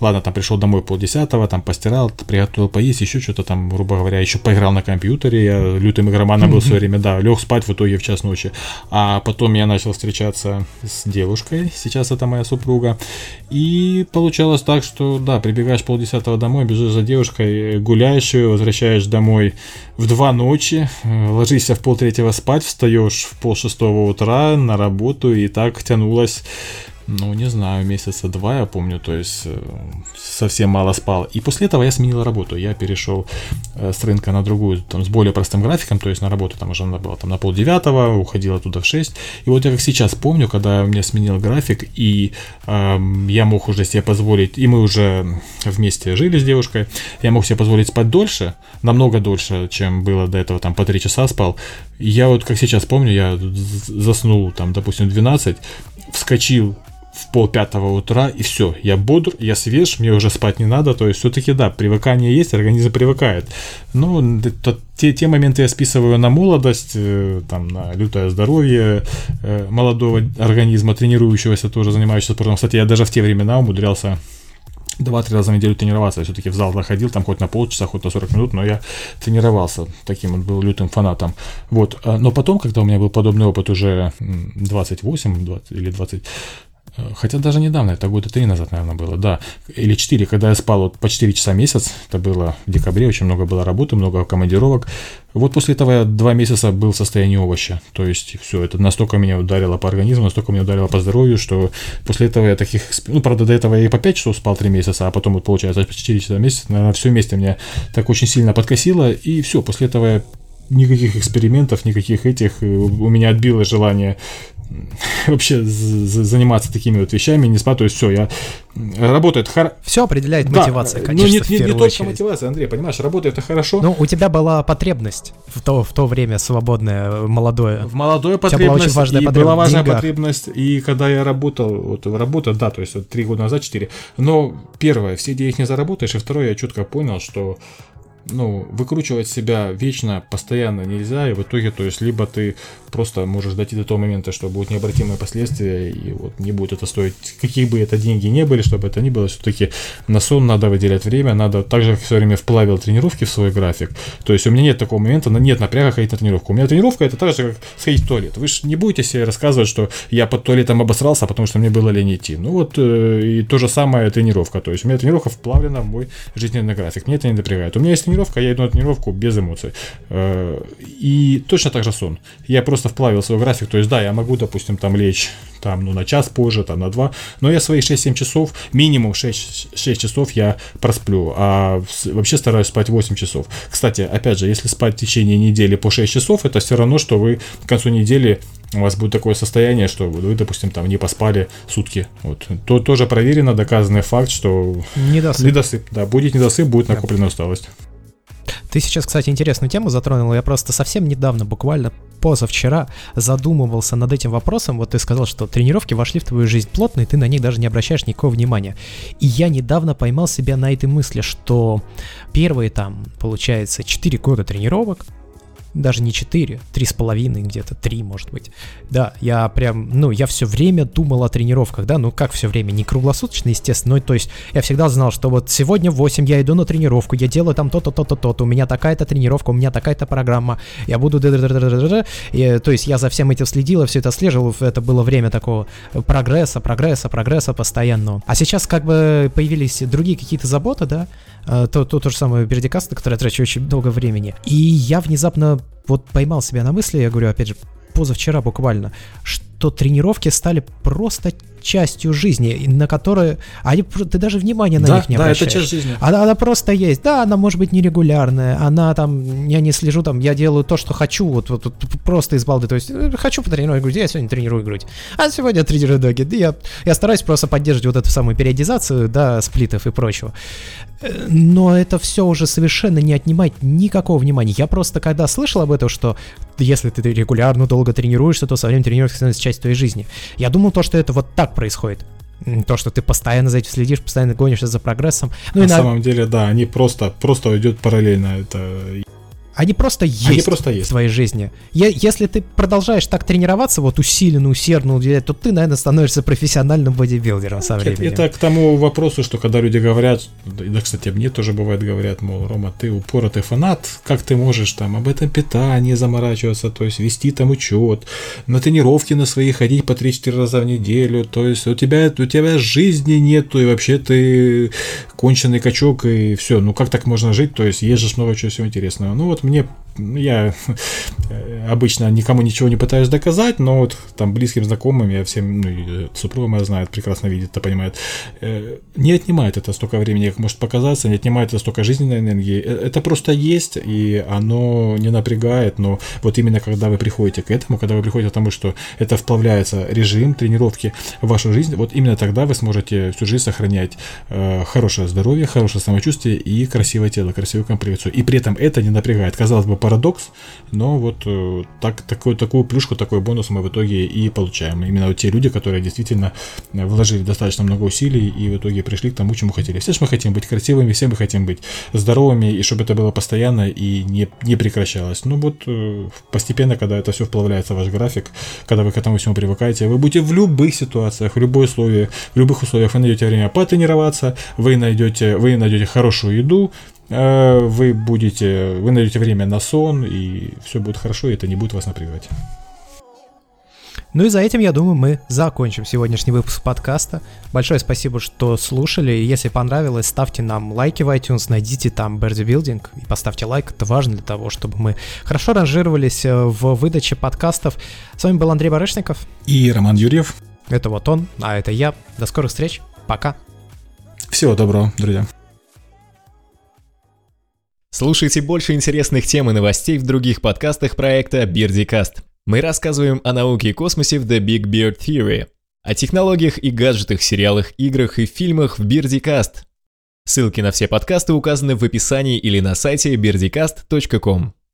ладно, там пришел домой полдесятого, там постирал, приготовил поесть, еще что-то там, грубо говоря, еще поиграл на компьютере. Я лютым игроманом был в свое время, да, лег спать в итоге в час ночи. А потом я начал встречаться с девушкой, сейчас это моя супруга. И получалось так, что, да, прибегаешь полдесятого домой, бежишь за девушкой, гуляешь ее, возвращаешь домой в два ночи, ложишься в полтретьего спать, встаешь в пол шестого утра на работу, и так тянулось ну, не знаю, месяца два, я помню, то есть э, совсем мало спал. И после этого я сменил работу. Я перешел э, с рынка на другую, там, с более простым графиком, то есть на работу там уже надо было там, на пол девятого, уходила туда в 6. И вот я как сейчас помню, когда у меня сменил график, и э, я мог уже себе позволить, и мы уже вместе жили с девушкой, я мог себе позволить спать дольше, намного дольше, чем было до этого, там, по 3 часа спал. Я вот как сейчас помню, я заснул, там, допустим, 12, вскочил в пол пятого утра, и все, я бодр, я свеж, мне уже спать не надо, то есть все-таки да, привыкание есть, организм привыкает. Но то, те, те моменты я списываю на молодость, э, там, на лютое здоровье э, молодого организма, тренирующегося тоже, занимающегося спортом. Кстати, я даже в те времена умудрялся два-три раза в неделю тренироваться. Я все-таки в зал заходил, там хоть на полчаса, хоть на 40 минут, но я тренировался. Таким вот был лютым фанатом. Вот. А, но потом, когда у меня был подобный опыт уже 28 20, или 20, Хотя даже недавно, это года три назад, наверное, было, да. Или четыре, когда я спал вот по 4 часа в месяц, это было в декабре, очень много было работы, много командировок. Вот после этого я два месяца был в состоянии овоща. То есть все, это настолько меня ударило по организму, настолько меня ударило по здоровью, что после этого я таких... Ну, правда, до этого я и по 5 часов спал 3 месяца, а потом вот получается по 4 часа в месяц, наверное, все вместе меня так очень сильно подкосило, и все, после этого я никаких экспериментов, никаких этих, у меня отбило желание вообще заниматься такими вот вещами, не спать, то есть все, я работает хорошо. Все определяет да, мотивация, конечно, ну, нет, не, не только мотивация, Андрей, понимаешь, работает это хорошо. Ну, у тебя была потребность в то, в то время свободное, молодое. В молодое потребность, была очень важная и потребность была важная потребность, и когда я работал, вот работа, да, то есть вот три года назад, четыре, но первое, все денег не заработаешь, и второе, я четко понял, что ну, выкручивать себя вечно, постоянно нельзя, и в итоге, то есть, либо ты просто можешь дойти до того момента, что будут необратимые последствия, и вот не будет это стоить, какие бы это деньги не были, чтобы это ни было, все-таки на сон надо выделять время, надо, так же, как все время вплавил тренировки в свой график, то есть, у меня нет такого момента, нет напряга ходить на тренировку, у меня тренировка это так же, как сходить в туалет, вы же не будете себе рассказывать, что я под туалетом обосрался, потому что мне было лень идти, ну вот, э, и то же самое тренировка, то есть, у меня тренировка вплавлена в мой жизненный график, мне это не напрягает, у меня есть тренировка, тренировка, я иду на тренировку без эмоций. Э, и точно так же сон. Я просто вплавил свой график, то есть да, я могу, допустим, там лечь там, ну, на час позже, там, на два, но я свои 6-7 часов, минимум 6, 6 часов я просплю, а вообще стараюсь спать 8 часов. Кстати, опять же, если спать в течение недели по 6 часов, это все равно, что вы к концу недели у вас будет такое состояние, что вы, допустим, там не поспали сутки. Вот. То тоже проверено, доказанный факт, что недосып. недосып да, будет недосып, будет накопленная да. усталость. Ты сейчас, кстати, интересную тему затронул. Я просто совсем недавно, буквально позавчера, задумывался над этим вопросом. Вот ты сказал, что тренировки вошли в твою жизнь плотно, и ты на них даже не обращаешь никакого внимания. И я недавно поймал себя на этой мысли, что первые там, получается, 4 года тренировок, даже не 4, 3,5 где-то, 3 может быть. Да, я прям, ну, я все время думал о тренировках, да, ну как все время, не круглосуточно, естественно, но то есть я всегда знал, что вот сегодня в 8 я иду на тренировку, я делаю там то-то, то-то, то-то, у меня такая-то тренировка, у меня такая-то программа, я буду... И, то есть я за всем этим следил, все это слежил, это было время такого прогресса, прогресса, прогресса постоянного. А сейчас как бы появились другие какие-то заботы, да, то, то, то же самое Бердикаст, на который я трачу очень много времени. И я внезапно вот поймал себя на мысли, я говорю, опять же, позавчера буквально, что тренировки стали просто частью жизни, на которую они, ты даже внимания на да, них не да, обращаешь. это часть жизни. Она, она просто есть. Да, она может быть нерегулярная, она там, я не слежу, там, я делаю то, что хочу, вот, вот, вот просто из балды. То есть, э, хочу потренировать грудь, я сегодня тренирую грудь. А сегодня тренирую ноги. Да, я, я стараюсь просто поддерживать вот эту самую периодизацию, да, сплитов и прочего. Но это все уже совершенно не отнимает никакого внимания. Я просто когда слышал об этом, что если ты регулярно долго тренируешься, то со временем тренировка становится частью твоей жизни. Я думал то, что это вот так происходит. То, что ты постоянно за этим следишь, постоянно гонишься за прогрессом. Ну, на и самом на... деле, да, они просто, просто идет параллельно. Это они просто есть, Они просто есть. в твоей жизни. Я, если ты продолжаешь так тренироваться, вот усиленно, усердно уделять, то ты, наверное, становишься профессиональным бодибилдером со временем. Это, к тому вопросу, что когда люди говорят, да, кстати, мне тоже бывает говорят, мол, Рома, ты упоротый фанат, как ты можешь там об этом питании заморачиваться, то есть вести там учет, на тренировки на свои ходить по 3-4 раза в неделю, то есть у тебя, у тебя жизни нету, и вообще ты конченый качок, и все, ну как так можно жить, то есть езжешь много чего всего интересного. Ну вот мне я обычно никому ничего не пытаюсь доказать, но вот там близким знакомым, я всем, ну, супруга моя знает, прекрасно видит, это понимает, э, не отнимает это столько времени, как может показаться, не отнимает это столько жизненной энергии. Э, это просто есть, и оно не напрягает, но вот именно когда вы приходите к этому, когда вы приходите к тому, что это вплавляется режим тренировки в вашу жизнь, вот именно тогда вы сможете всю жизнь сохранять э, хорошее здоровье, хорошее самочувствие и красивое тело, красивую комплекцию. И при этом это не напрягает. Казалось бы, парадокс, но вот э, так, такую, такую плюшку, такой бонус мы в итоге и получаем. Именно вот те люди, которые действительно вложили достаточно много усилий и в итоге пришли к тому, чему хотели. Все же мы хотим быть красивыми, все мы хотим быть здоровыми, и чтобы это было постоянно и не, не прекращалось. Ну вот э, постепенно, когда это все вплавляется в ваш график, когда вы к этому всему привыкаете, вы будете в любых ситуациях, в любой условии, в любых условиях вы найдете время потренироваться, вы найдете, вы найдете хорошую еду, э, вы будете, вы найдете время на сон, и все будет хорошо, и это не будет вас напрягать. Ну и за этим, я думаю, мы закончим сегодняшний выпуск подкаста. Большое спасибо, что слушали. Если понравилось, ставьте нам лайки в iTunes, найдите там Birdie Building и поставьте лайк. Это важно для того, чтобы мы хорошо ранжировались э, в выдаче подкастов. С вами был Андрей Барышников. И Роман Юрьев. Это вот он, а это я. До скорых встреч. Пока. Всего доброго, друзья. Слушайте больше интересных тем и новостей в других подкастах проекта BirdieCast. Мы рассказываем о науке и космосе в The Big Beard Theory, о технологиях и гаджетах, сериалах, играх и фильмах в BirdieCast. Ссылки на все подкасты указаны в описании или на сайте birdicast.com.